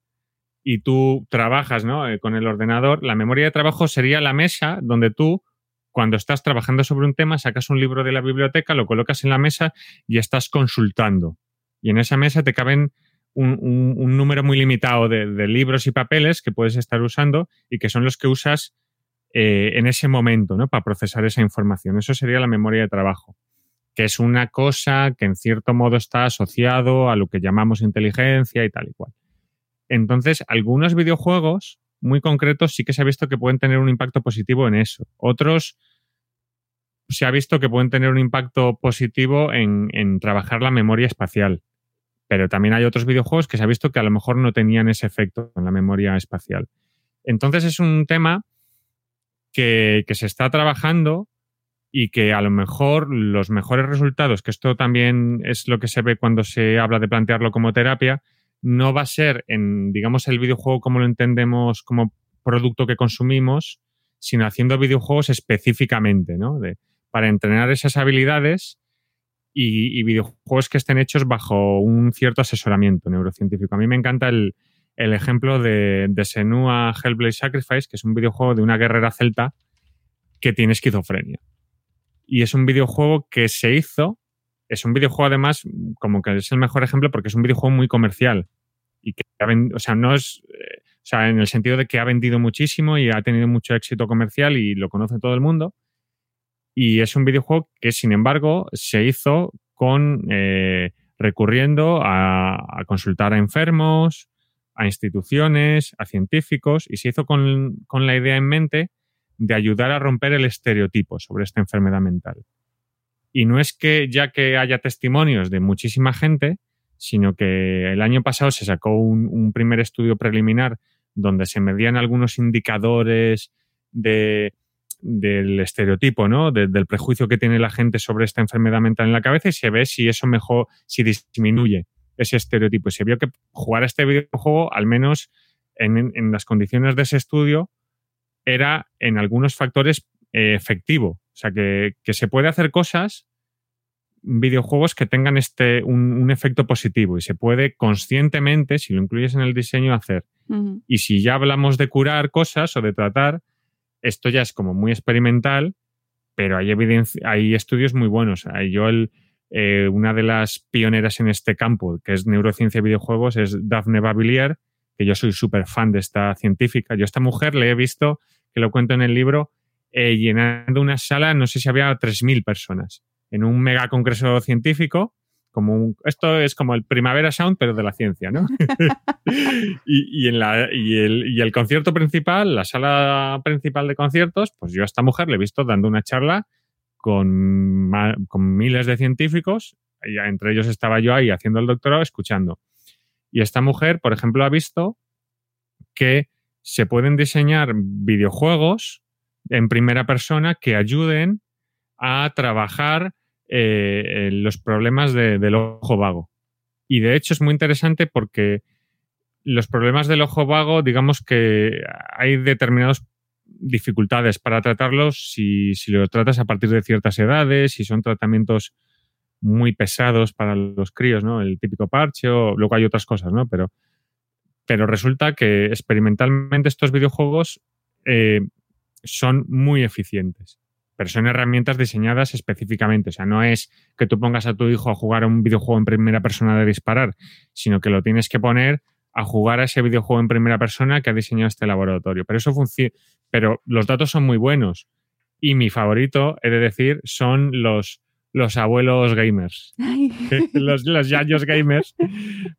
y tú trabajas ¿no? eh, con el ordenador, la memoria de trabajo sería la mesa donde tú, cuando estás trabajando sobre un tema, sacas un libro de la biblioteca, lo colocas en la mesa y estás consultando. Y en esa mesa te caben un, número muy limitado de, libros y papeles que puedes estar usando y que son los que usas eh, en ese momento ¿no? para procesar esa información. Eso sería la memoria de trabajo que es una cosa que en cierto modo está asociado a lo que llamamos inteligencia y tal y cual. Entonces, algunos videojuegos muy concretos sí que se ha visto que pueden tener un impacto positivo en eso. Otros se ha visto que pueden tener un impacto positivo en trabajar la memoria espacial. Pero también hay otros videojuegos que se ha visto que a lo mejor no tenían ese efecto en la memoria espacial. Entonces es un tema que, que se está trabajando y que a lo mejor los mejores resultados, que esto también es lo que se ve cuando se habla de plantearlo como terapia, no va a ser en, digamos, el videojuego como lo entendemos como producto que consumimos, sino haciendo videojuegos específicamente, ¿no? De, para entrenar esas habilidades y, videojuegos que estén hechos bajo un cierto asesoramiento neurocientífico. A mí me encanta el, ejemplo de, de Senua Hellblade Sacrifice, que es un videojuego de una guerrera celta que tiene esquizofrenia. Y es un videojuego que se hizo, es un videojuego además como que es el mejor ejemplo porque es un videojuego muy comercial. Y que, o sea, no es, eh, o sea, en el sentido de que ha vendido muchísimo y ha tenido mucho éxito comercial y lo conoce todo el mundo y es un videojuego que, sin embargo, se hizo con eh, recurriendo a, consultar a enfermos, a instituciones, a científicos, y se hizo con, la idea en mente de ayudar a romper el estereotipo sobre esta enfermedad mental. Y no es que ya que haya testimonios de muchísima gente, sino que el año pasado se sacó un primer estudio preliminar donde se medían algunos indicadores de, del estereotipo, ¿no? del prejuicio que tiene la gente sobre esta enfermedad mental en la cabeza y se ve si eso mejor, si disminuye ese estereotipo. Y se vio que jugar a este videojuego, al menos en, las condiciones de ese estudio, era en algunos factores eh, efectivo. O sea, que, se puede hacer cosas, videojuegos que tengan este, un, efecto positivo y se puede conscientemente, si lo incluyes en el diseño, hacer. Y si ya hablamos de curar cosas o de tratar, esto ya es como muy experimental, pero hay, evidencia, hay estudios muy buenos. Yo, el, eh, una de las pioneras en este campo, que es neurociencia y videojuegos, es Daphne Bavillier, que yo soy súper fan de esta científica. Yo a esta mujer le he visto, que lo cuento en el libro, eh, llenando una sala, no sé si había 3.000 personas, en un mega congreso científico como esto es como el Primavera Sound, pero de la ciencia, ¿no? *laughs* y, en la, y, el, concierto principal, la sala principal de conciertos, pues yo a esta mujer le he visto dando una charla con, con miles de científicos, y entre ellos estaba yo ahí haciendo el doctorado, escuchando. Y esta mujer, por ejemplo, ha visto que se pueden diseñar videojuegos en primera persona que ayuden a trabajar eh, los problemas del ojo vago. Y de hecho es muy interesante porque los problemas del ojo vago, digamos que hay determinadas dificultades para tratarlos si, si lo tratas a partir de ciertas edades, si son tratamientos muy pesados para los críos, ¿no? El típico parche, o luego hay otras cosas, ¿no? Pero, pero resulta que experimentalmente estos videojuegos eh, son muy eficientes pero son herramientas diseñadas específicamente. O sea, no es que tú pongas a tu hijo a jugar a un videojuego en primera persona de disparar, sino que lo tienes que poner a jugar a ese videojuego en primera persona que ha diseñado este laboratorio. Pero eso funciona. Pero los datos son muy buenos. Y mi favorito, he de decir, son los, los abuelos gamers. *laughs* los, los yayos gamers.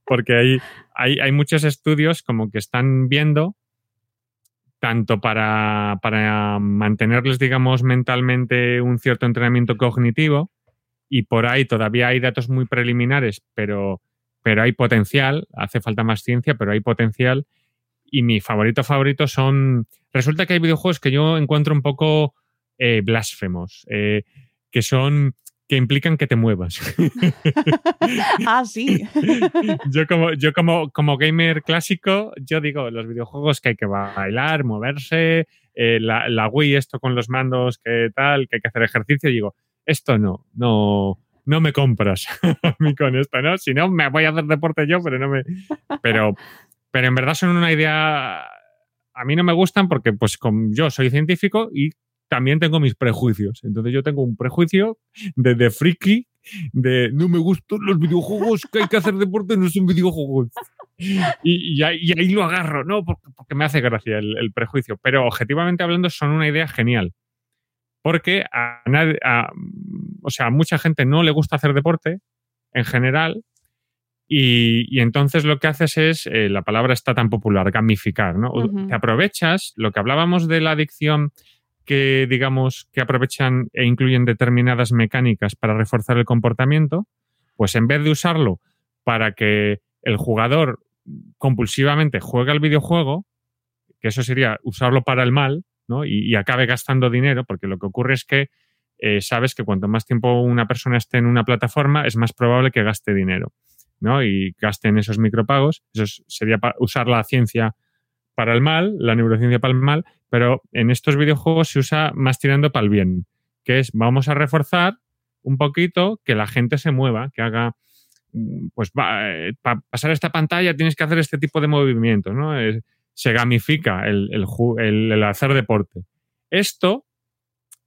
Porque hay, hay, hay muchos estudios como que están viendo tanto para, para, mantenerles, digamos, mentalmente un cierto entrenamiento cognitivo, y por ahí todavía hay datos muy preliminares, pero, pero hay potencial, hace falta más ciencia, pero hay potencial. Y mi favorito favorito son... Resulta que hay videojuegos que yo encuentro un poco eh, blasfemos, eh, que son que implican que te muevas. *laughs* ah, sí. *laughs* yo como, yo como, como gamer clásico, yo digo, los videojuegos que hay que bailar, moverse, eh, la, la, Wii, esto con los mandos, que tal, que hay que hacer ejercicio, digo, esto no, no, no me compras *laughs* a mí con esto, ¿no? Si no, me voy a hacer deporte yo, pero no me... Pero, pero en verdad son una idea... A mí no me gustan porque pues como yo soy científico y también tengo mis prejuicios. Entonces yo tengo un prejuicio de, de friki, de no me gustan los videojuegos, que hay que hacer deporte, no son videojuegos. Y, ahí, lo agarro, ¿no? Porque, me hace gracia el, prejuicio. Pero objetivamente hablando son una idea genial. Porque a, nadie, o sea, a mucha gente no le gusta hacer deporte en general. Y, entonces lo que haces es, eh, la palabra está tan popular, gamificar, ¿no? Te aprovechas, lo que hablábamos de la adicción que, digamos, que aprovechan e incluyen determinadas mecánicas para reforzar el comportamiento, pues en vez de usarlo para que el jugador compulsivamente juegue al videojuego, que eso sería usarlo para el mal, ¿no? Y, acabe gastando dinero, porque lo que ocurre es que eh, sabes que cuanto más tiempo una persona esté en una plataforma, es más probable que gaste dinero. ¿no? y gasten esos micropagos. Eso es- sería pa- usar la ciencia para el mal, la neurociencia para el mal, pero en estos videojuegos se usa más tirando para el bien, que es vamos a reforzar un poquito que la gente se mueva, que haga, mm, pues para pasar esta pantalla tienes que hacer este tipo de movimientos, ¿no? Se gamifica el- el hacer deporte. Esto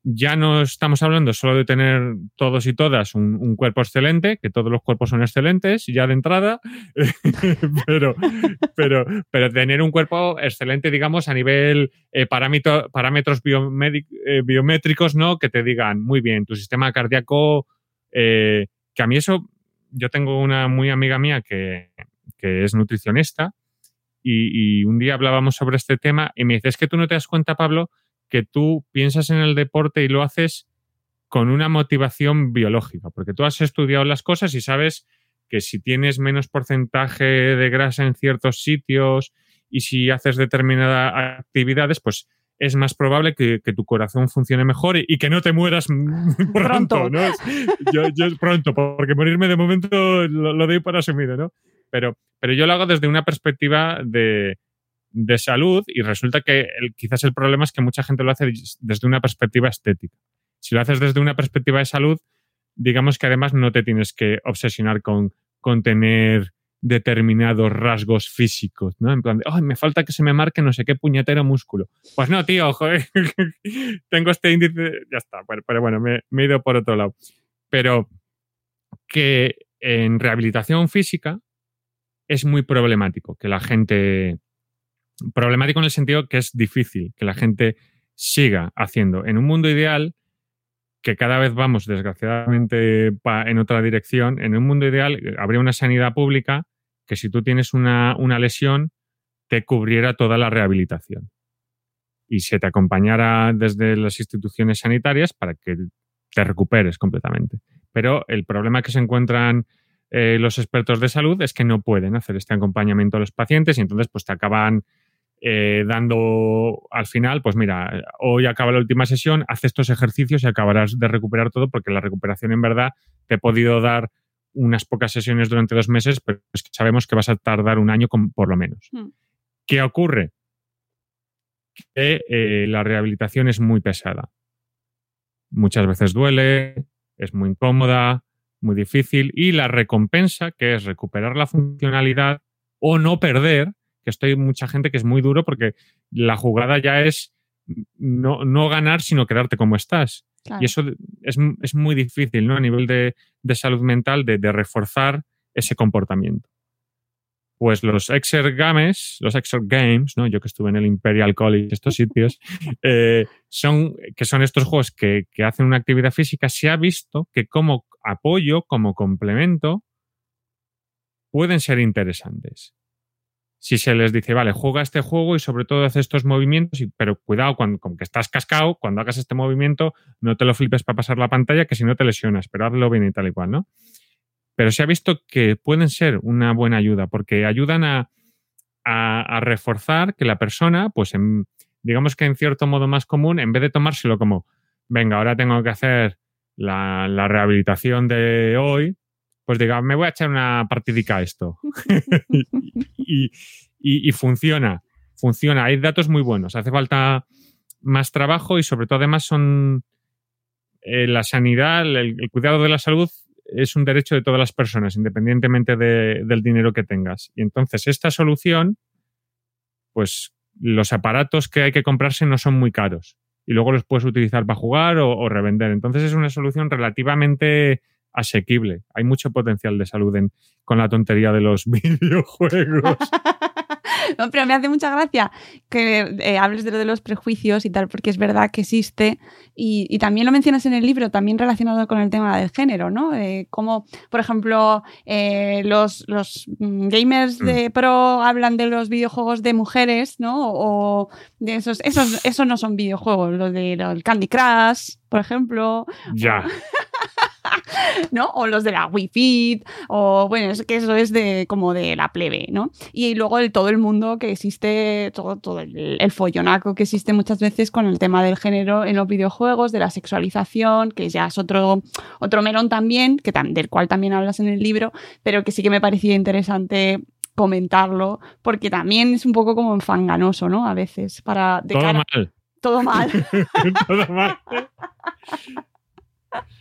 ya no estamos hablando solo de tener todos y todas un, un cuerpo excelente, que todos los cuerpos son excelentes ya de entrada, *laughs* pero, pero, pero tener un cuerpo excelente, digamos, a nivel eh, parámetro- parámetros eh, biométricos, ¿no? Que te digan, muy bien, tu sistema cardíaco, eh, que a mí eso, yo tengo una muy amiga mía que, que es nutricionista y, y un día hablábamos sobre este tema y me dice, es que tú no te das cuenta, Pablo, que tú piensas en el deporte y lo haces con una motivación biológica, porque tú has estudiado las cosas y sabes que si tienes menos porcentaje de grasa en ciertos sitios y si haces determinadas actividades, pues es más probable que, que tu corazón funcione mejor y, y que no te mueras *laughs* pronto, Pronto. ¿no? Yo pronto, porque morirme de momento lo, lo doy por asumido, ¿no? Pero, pero yo lo hago desde una perspectiva de, de salud y resulta que quizás el problema es que mucha gente lo hace desde una perspectiva estética. Si lo haces desde una perspectiva de salud, digamos que además no te tienes que obsesionar con, con tener determinados rasgos físicos, ¿no? En plan de, "Ay, me falta que se me marque no sé qué puñetero músculo. Pues no, tío, joder, *laughs* tengo este índice, ya está, pero, pero bueno, me, me he ido por otro lado. Pero que en rehabilitación física es muy problemático que la gente, problemático en el sentido que es difícil que la gente siga haciendo. En un mundo ideal, que cada vez vamos desgraciadamente en otra dirección, en un mundo ideal eh, habría una sanidad pública que si tú tienes una, una lesión te cubriera toda la rehabilitación y se te acompañara desde las instituciones sanitarias para que te recuperes completamente. Pero el problema que se encuentran eh, los expertos de salud es que no pueden hacer este acompañamiento a los pacientes y entonces pues te acaban eh, dando al final, pues mira, hoy acaba la última sesión, haz estos ejercicios y acabarás de recuperar todo porque la recuperación en verdad te he podido dar unas pocas sesiones durante dos meses, pero es que sabemos que vas a tardar un año con- por lo menos. Hmm. ¿Qué ocurre? Que eh, la rehabilitación es muy pesada. Muchas veces duele, es muy incómoda, muy difícil y la recompensa, que es recuperar la funcionalidad o no perder, que estoy mucha gente que es muy duro porque la jugada ya es no, no ganar, sino quedarte como estás. Claro. Y eso es, es muy difícil, ¿no? A nivel de, de salud mental, de, de reforzar ese comportamiento. Pues los Exer Games, los Exer Games, ¿no? Yo que estuve en el Imperial College, estos sitios, *laughs* eh, son, que son estos juegos que, que hacen una actividad física, se ha visto que como apoyo, como complemento, pueden ser interesantes. Si se les dice, vale, juega este juego y sobre todo hace estos movimientos, y- pero cuidado, cuando, con que estás cascado, cuando hagas este movimiento, no te lo flipes para pasar la pantalla, que si no te lesionas, pero hazlo bien y tal y cual, ¿no? Pero se ha visto que pueden ser una buena ayuda, porque ayudan a, a- reforzar que la persona, pues en- digamos que en cierto modo más común, en vez de tomárselo como, venga, ahora tengo que hacer la rehabilitación de hoy, pues diga, me voy a echar una partidica a esto. *laughs* y, y- y funciona, funciona. Hay datos muy buenos. Hace falta más trabajo y sobre todo además son eh, la sanidad, el, el cuidado de la salud es un derecho de todas las personas, independientemente de- del dinero que tengas. Y entonces esta solución, pues los aparatos que hay que comprarse no son muy caros y luego los puedes utilizar para jugar o, o revender. Entonces es una solución relativamente asequible. Hay mucho potencial de salud en- con la tontería de los *laughs* videojuegos. *laughs* No, pero me hace mucha gracia que eh, hables de lo de los prejuicios y tal, porque es verdad que existe y, y también lo mencionas en el libro, también relacionado con el tema del género, ¿no? Eh, como, por ejemplo, eh, los, los mm, gamers de pro hablan de los videojuegos de mujeres, ¿no? O de esos, esos, esos no son videojuegos, de lo del Candy Crush, por ejemplo. ya. *laughs* *laughs* ¿no? O los de la Wii Fit, o bueno, es que eso es de como de la plebe, ¿no? Y luego el, todo el mundo que existe, todo, todo el, el follonaco que existe muchas veces con el tema del género en los videojuegos, de la sexualización, que ya es otro, otro melón también, que tam- del cual también hablas en el libro, pero que sí que me parecía interesante comentarlo, porque también es un poco como enfanganoso, ¿no? A veces, para... de Todo cara- mal. Todo mal. *laughs* Todo mal. *laughs*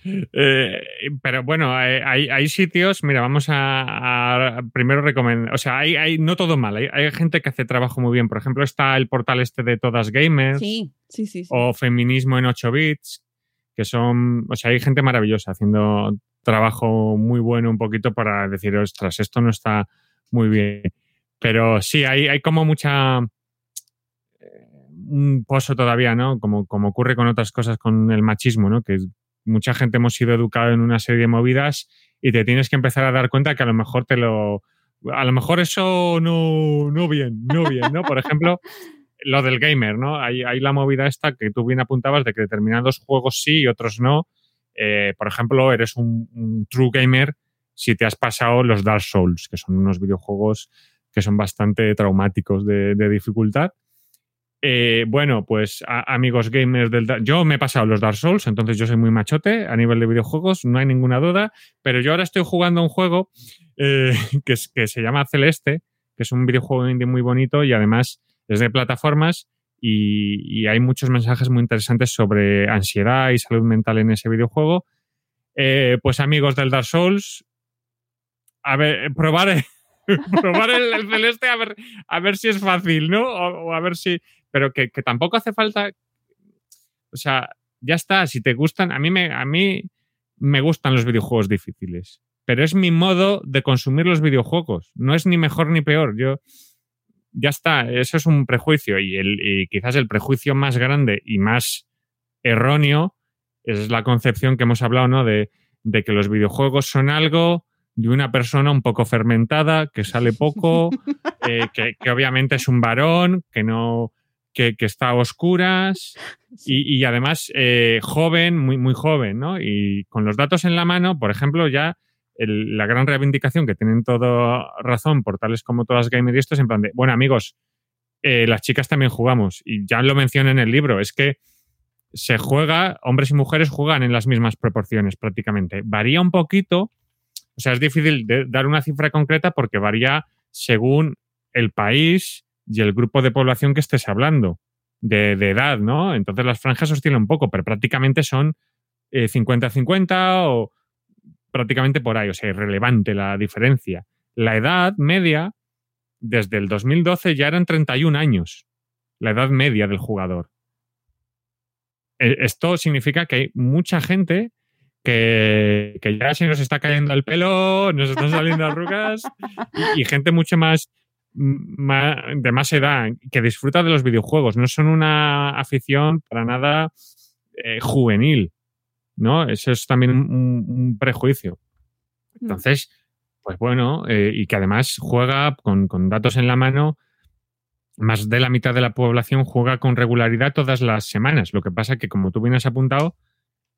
Eh, pero bueno, eh, hay, hay sitios, mira, vamos a, a primero recomendar, o sea, hay, hay no todo mal, hay, hay gente que hace trabajo muy bien. Por ejemplo, está el portal este de Todas Gamers Sí, sí, sí. sí. o Feminismo en 8 bits, que son, o sea, hay gente maravillosa haciendo trabajo muy bueno un poquito para decir, ostras, esto no está muy bien. Pero sí, hay, hay como mucha eh, un pozo todavía, ¿no? Como, como ocurre con otras cosas con el machismo, ¿no? Que mucha gente hemos sido educados en una serie de movidas y te tienes que empezar a dar cuenta que a lo mejor te lo... A lo mejor eso no, no bien, no bien, ¿no? Por ejemplo, *laughs* lo del gamer, ¿no? Hay, hay la movida esta que tú bien apuntabas de que determinados juegos sí y otros no. Eh, por ejemplo, eres un, un true gamer si te has pasado los Dark Souls, que son unos videojuegos que son bastante traumáticos de, de dificultad. Eh, bueno, pues amigos gamers del... Yo me he pasado los Dark Souls, entonces yo soy muy machote a nivel de videojuegos, no hay ninguna duda, pero yo ahora estoy jugando un juego eh, *laughs* que, es- que se llama Celeste, que es un videojuego indie muy bonito y además es de plataformas y, y hay muchos mensajes muy interesantes sobre ansiedad y salud mental en ese videojuego. Eh, pues amigos del Dark Souls, a ver, probar, *laughs* probar el, el celeste a ver, a ver si es fácil, ¿no? O a ver si. Pero que, que tampoco hace falta. O sea, ya está. Si te gustan. A mí me, a mí me gustan los videojuegos difíciles. Pero es mi modo de consumir los videojuegos. No es ni mejor ni peor. Yo. Ya está. Eso es un prejuicio. Y, el, y quizás el prejuicio más grande y más erróneo es la concepción que hemos hablado, ¿no? De, de que los videojuegos son algo de una persona un poco fermentada, que sale poco, *laughs* eh, que, que obviamente es un varón, que no, que, que está a oscuras y, y además eh, joven, muy, muy joven, ¿no? Y con los datos en la mano, por ejemplo, ya el- la gran reivindicación que tienen toda razón portales como todas Gamer y esto es en plan de, bueno, amigos, eh, las chicas también jugamos y ya lo mencioné en el libro, es que se juega, hombres y mujeres juegan en las mismas proporciones prácticamente. Varía un poquito, o sea, es difícil de dar una cifra concreta porque varía según el país y el grupo de población que estés hablando, de, de edad, ¿no? Entonces las franjas oscilan un poco, pero prácticamente son eh, 50-50 o prácticamente por ahí, o sea, irrelevante la diferencia. La edad media, desde el 2012 ya eran 31 años, la edad media del jugador. Eh, Esto significa que hay mucha gente que, ya se nos está cayendo el pelo, nos están saliendo arrugas y, y gente mucho más, de más edad que disfruta de los videojuegos. No son una afición para nada eh, juvenil, ¿no? Eso es también un, prejuicio. Entonces, pues bueno, eh, y que además juega con, con datos en la mano, más de la mitad de la población juega con regularidad todas las semanas. Lo que pasa que, como tú bien has apuntado,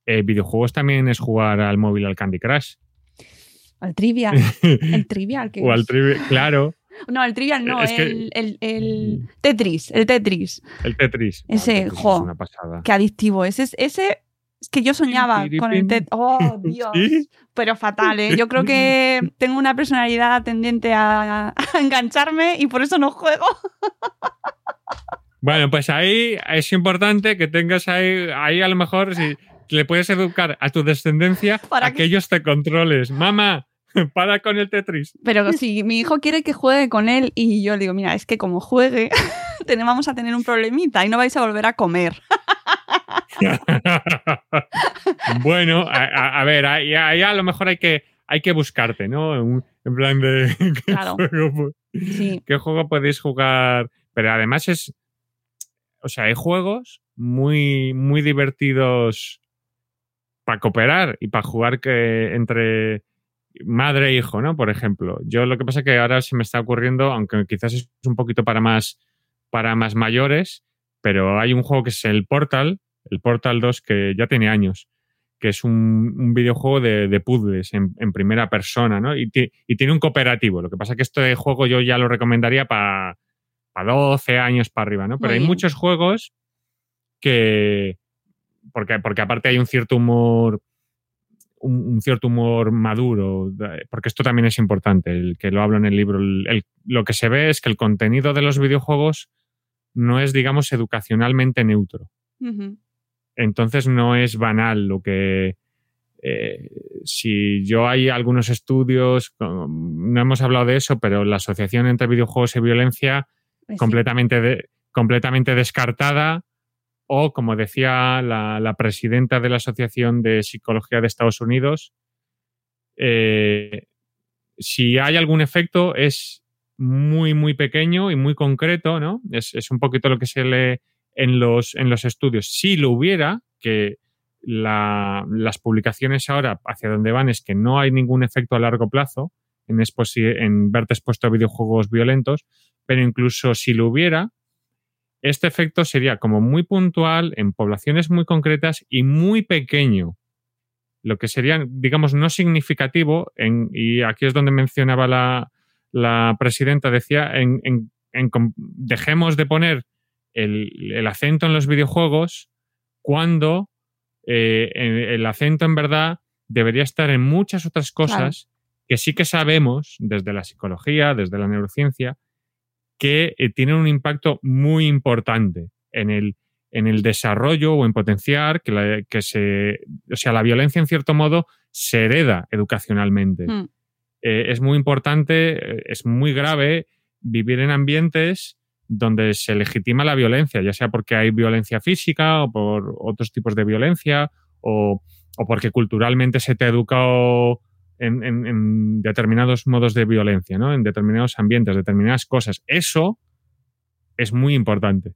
eh, videojuegos también es jugar al móvil al Candy Crush. Al trivial. *laughs* El trivial, que o al Claro, No, el trivial no, Es que- el, el- Tetris, el Tetris. el Tetris. Ese, Ah, el Tetris jo, es una pasada. Qué adictivo. Ese, es- ese es que yo soñaba con el Tetris. Oh, *laughs* Dios. ¿Sí? Pero fatal, ¿eh? Yo creo que *laughs* tengo una personalidad tendente a, a engancharme y por eso no juego. Bueno, pues ahí es importante que tengas ahí, ahí a lo mejor si le puedes educar a tu descendencia Para a que- que ellos te controles. Mamá, *laughs* para con el Tetris. Pero *laughs* si mi hijo quiere que juegue con él y yo le digo, mira, es que como juegue, *laughs* tenemos- vamos a tener un problemita y no vais a volver a comer. bueno, a, a- a ver, ahí, ahí a lo mejor hay que, hay que buscarte, ¿no? Un- en plan de ¿qué, Claro. juego, Sí. qué juego podéis jugar. Pero además es. O sea, hay juegos muy, muy divertidos para cooperar y para jugar que entre madre e hijo, ¿no? Por ejemplo. Yo lo que pasa es que ahora se me está ocurriendo, aunque quizás es un poquito para más, para más mayores, pero hay un juego que es el Portal, el Portal 2, que ya tiene años, que es un, un videojuego de, de puzzles en, en primera persona, ¿no? Y, y tiene un cooperativo. Lo que pasa es que este juego yo ya lo recomendaría para 12 años para arriba, ¿no? Pero Muy hay bien. muchos juegos que. Porque, porque aparte hay un cierto humor. Un, un cierto humor maduro, porque esto también es importante, el que lo hablo en el libro. el- el- lo que se ve es que el contenido de los videojuegos no es, digamos, educacionalmente neutro. Entonces no es banal lo que... eh, si yo hay algunos estudios, no hemos hablado de eso, pero la asociación entre videojuegos y violencia Pues sí. completamente, de- completamente descartada o, como decía la, presidenta de la Asociación de Psicología de Estados Unidos, eh, si hay algún efecto es muy, muy pequeño y muy concreto, ¿no? Es, es un poquito lo que se lee en los, en los estudios. Si lo hubiera, que la- las publicaciones ahora hacia donde van es que no hay ningún efecto a largo plazo en, en verte expuesto a videojuegos violentos, pero incluso si lo hubiera, este efecto sería como muy puntual en poblaciones muy concretas y muy pequeño. Lo que sería, digamos, no significativo, en, y aquí es donde mencionaba la, la presidenta, decía, en, en- en com- dejemos de poner el, el acento en los videojuegos cuando eh, el acento en verdad debería estar en muchas otras cosas que sí que sabemos desde la psicología, desde la neurociencia, que eh, tienen un impacto muy importante en el, en el desarrollo o en potenciar que, la- que se, o sea, la violencia en cierto modo se hereda educacionalmente. Mm. Eh, es muy importante, eh, es muy grave vivir en ambientes donde se legitima la violencia, ya sea porque hay violencia física o por otros tipos de violencia o, o porque culturalmente se te ha educado en, determinados modos de violencia, ¿no? En determinados ambientes, determinadas cosas. Eso es muy importante.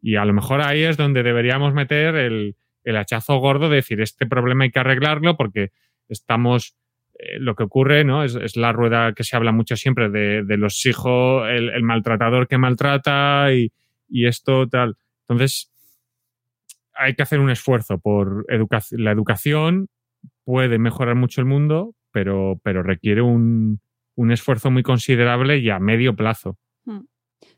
Y a lo mejor ahí es donde deberíamos meter el, el hachazo gordo de decir, este problema hay que arreglarlo porque estamos, eh, lo que ocurre, ¿no? Es, la rueda que se habla mucho siempre de, de los hijos, el, el maltratador que maltrata y, y esto tal. Entonces, hay que hacer un esfuerzo por educa- la educación, puede mejorar mucho el mundo, pero, pero requiere un, un esfuerzo muy considerable y a medio plazo. Mm.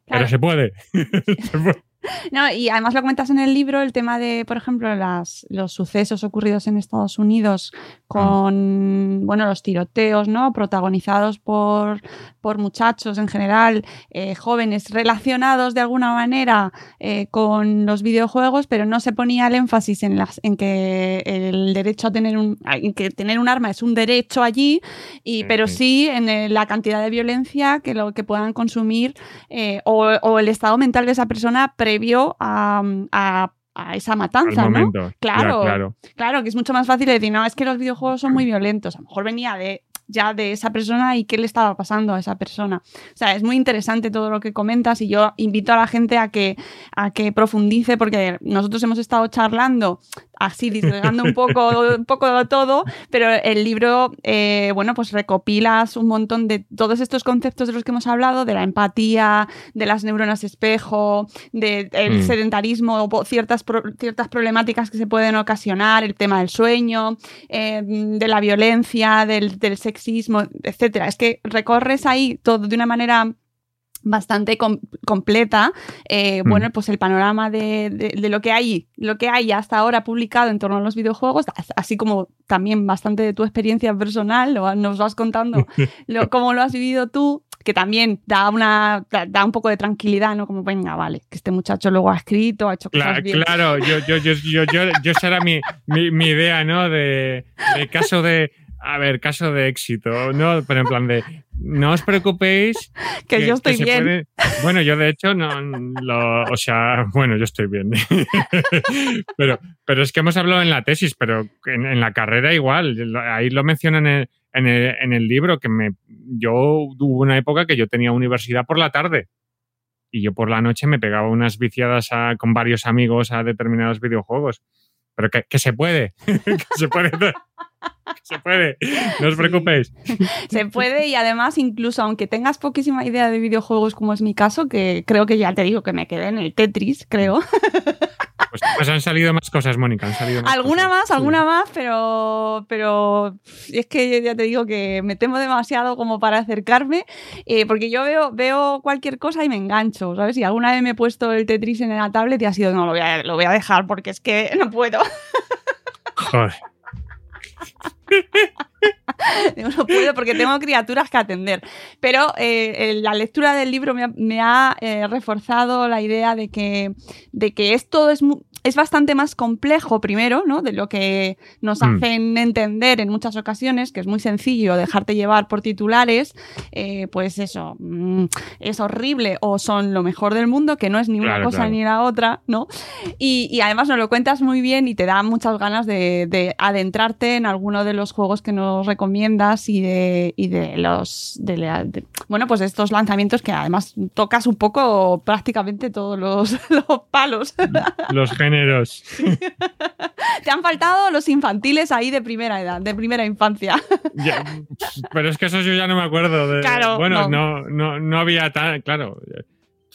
Pero se puede. *laughs* *laughs* Se puede. *laughs* No, y además lo comentas en el libro, el tema de, por ejemplo, las, los sucesos ocurridos en Estados Unidos con, bueno, los tiroteos, ¿no? Protagonizados por, por muchachos en general, eh, jóvenes, relacionados de alguna manera eh, con los videojuegos, pero no se ponía el énfasis en, las, en que el derecho a tener un, en que tener un arma es un derecho allí, y, pero sí en eh, la cantidad de violencia que lo que puedan consumir eh, o, o el estado mental de esa persona previo a, a- a esa matanza, Al ¿no? Ya, Claro, claro. Claro, que es mucho más fácil decir, no, es que los videojuegos son muy violentos. A lo mejor venía de ya de esa persona y qué le estaba pasando a esa persona. O sea, es muy interesante todo lo que comentas y yo invito a la gente a que, a que profundice porque nosotros hemos estado charlando así, disgregando un poco, un poco de todo, pero el libro, eh, bueno, pues recopilas un montón de todos estos conceptos de los que hemos hablado, de la empatía, de las neuronas espejo, del Mm. sedentarismo, o ciertas, pro- ciertas problemáticas que se pueden ocasionar, el tema del sueño, eh, de la violencia, del, del sexismo, etcétera. Es que recorres ahí todo de una manera bastante com- completa, eh, Mm. bueno, pues el panorama de, de- de lo que hay, lo que hay hasta ahora publicado en torno a los videojuegos, as- así como también bastante de tu experiencia personal, lo- nos vas contando *laughs* lo- cómo lo has vivido tú, que también da una da, da un poco de tranquilidad, ¿no? Como venga, vale, que este muchacho luego ha escrito, ha hecho cosas Cla- bien. claro, yo, yo, yo, yo, yo, yo esa era mi, mi, mi idea, ¿no? De, de caso de, a ver, caso de éxito, ¿no? Pero en plan de, no os preocupéis. *laughs* Que yo estoy bien. puede- Bueno, yo de hecho no, lo, o sea, bueno, yo estoy bien. *laughs* pero, pero es que hemos hablado en la tesis, pero en, en la carrera igual, ahí lo mencionan en el, en el, en el libro, que me, yo hubo una época que yo tenía universidad por la tarde y yo por la noche me pegaba unas viciadas a- con varios amigos a determinados videojuegos. Pero que, que se puede, *laughs* que se puede. Se puede, no os preocupéis. *laughs* Se puede y además incluso aunque tengas poquísima idea de videojuegos como es mi caso, que creo que ya te digo que me quedé en el Tetris, creo. Pues, pues han salido más cosas, Mónica. Han salido más alguna cosas. más, alguna más, pero, pero es que ya te digo que me temo demasiado como para acercarme, eh, porque yo veo, veo cualquier cosa y me engancho, ¿sabes? Y alguna vez me he puesto el Tetris en la tablet y ha sido, no, lo voy a, lo voy a dejar porque es que no puedo. Joder. *laughs* No puedo porque tengo criaturas que atender. Pero eh, la lectura del libro me ha, eh, reforzado la idea de que, de que esto es, es bastante más complejo, primero, ¿no? De lo que nos Mm. hacen entender en muchas ocasiones, que es muy sencillo dejarte llevar por titulares, eh, pues eso, mm, es horrible o son lo mejor del mundo, que no es ni una cosa claro. ni la otra, ¿no? Y, y además nos lo cuentas muy bien y te da muchas ganas de, de adentrarte en alguno de los juegos que nos recomiendas y de, y de los. De la- de- bueno, pues estos lanzamientos que además tocas un poco prácticamente todos los, *laughs* los palos. Los géneros. *laughs* te han faltado los infantiles ahí de primera edad, de primera infancia. *laughs* Ya, pero es que eso yo ya no me acuerdo. De, Claro, bueno, no. no. No, no, había tan. Claro,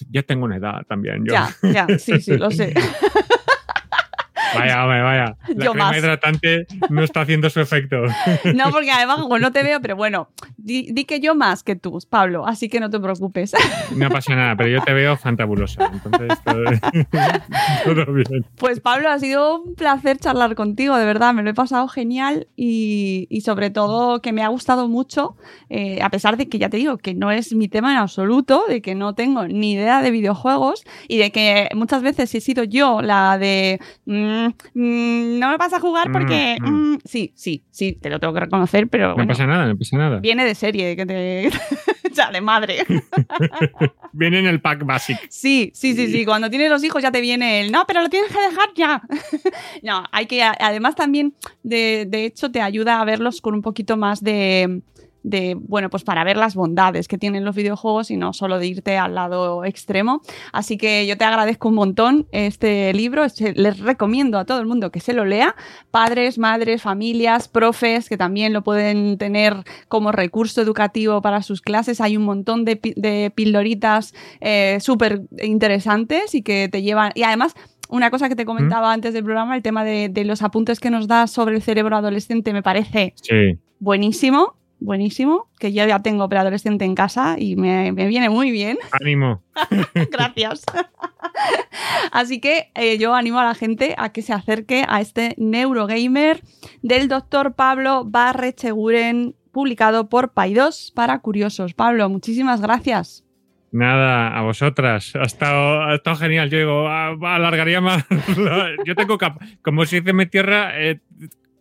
ya tengo una edad también. Yo. Ya, ya, sí, sí, lo sé. *laughs* Vaya, hombre, vaya. La Yo crema más. hidratante no está haciendo su efecto. *laughs* No, porque además, como no te veo, pero bueno, di, di que yo más que tú, Pablo, así que no te preocupes. *laughs* No pasa nada, pero yo te veo fantabulosa. Entonces, todo, *laughs* todo bien. Pues Pablo, ha sido un placer charlar contigo, de verdad, me lo he pasado genial y, y sobre todo que me ha gustado mucho, eh, a pesar de que ya te digo que no es mi tema en absoluto, de que no tengo ni idea de videojuegos y de que muchas veces he sido yo la de mm, mm, no me vas a jugar porque Mm, mm, sí, sí, sí, te lo tengo que reconocer, pero No bueno, pasa nada, no pasa nada. viene de serie, que te... *laughs* ya, de madre. *laughs* Viene en el pack básico. Sí, sí, sí, sí. Cuando tienes los hijos ya te viene el no, pero lo tienes que dejar ya. *laughs* no, hay que. Además, también, de, de hecho, te ayuda a verlos con un poquito más de. De, bueno, pues para ver las bondades que tienen los videojuegos y no solo de irte al lado extremo. Así que yo te agradezco un montón este libro. Este- Les recomiendo a todo el mundo que se lo lea. Padres, madres, familias, profes, que también lo pueden tener como recurso educativo para sus clases. Hay un montón de, pi- de pildoritas eh, súper interesantes y que te llevan. Y además. Una cosa que te comentaba antes del programa, el tema de, de los apuntes que nos da sobre el cerebro adolescente me parece Sí. buenísimo, buenísimo, que yo ya tengo preadolescente en casa y me, me viene muy bien. *laughs* Ánimo. Gracias. *laughs* Así que eh, yo animo a la gente a que se acerque a este Neurogamer del doctor Pablo Barrecheguren, publicado por Pay2 para curiosos. Pablo, muchísimas gracias. Nada, a vosotras. Ha estado, ha estado genial. Yo digo, ah, alargaría más. *laughs* Yo tengo como si dice mi tierra, eh,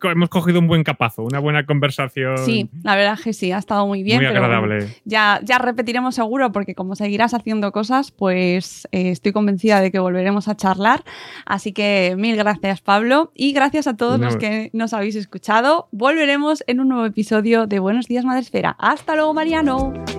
hemos cogido un buen capazo, una buena conversación. Sí, la verdad es que sí, ha estado muy bien. muy pero bueno, agradable. ya, ya repetiremos seguro porque como seguirás haciendo cosas, pues eh, estoy convencida de que volveremos a charlar. Así que mil gracias Pablo y gracias a todos No. los que nos habéis escuchado. Volveremos en un nuevo episodio de Buenos Días Madresfera. Hasta luego Mariano.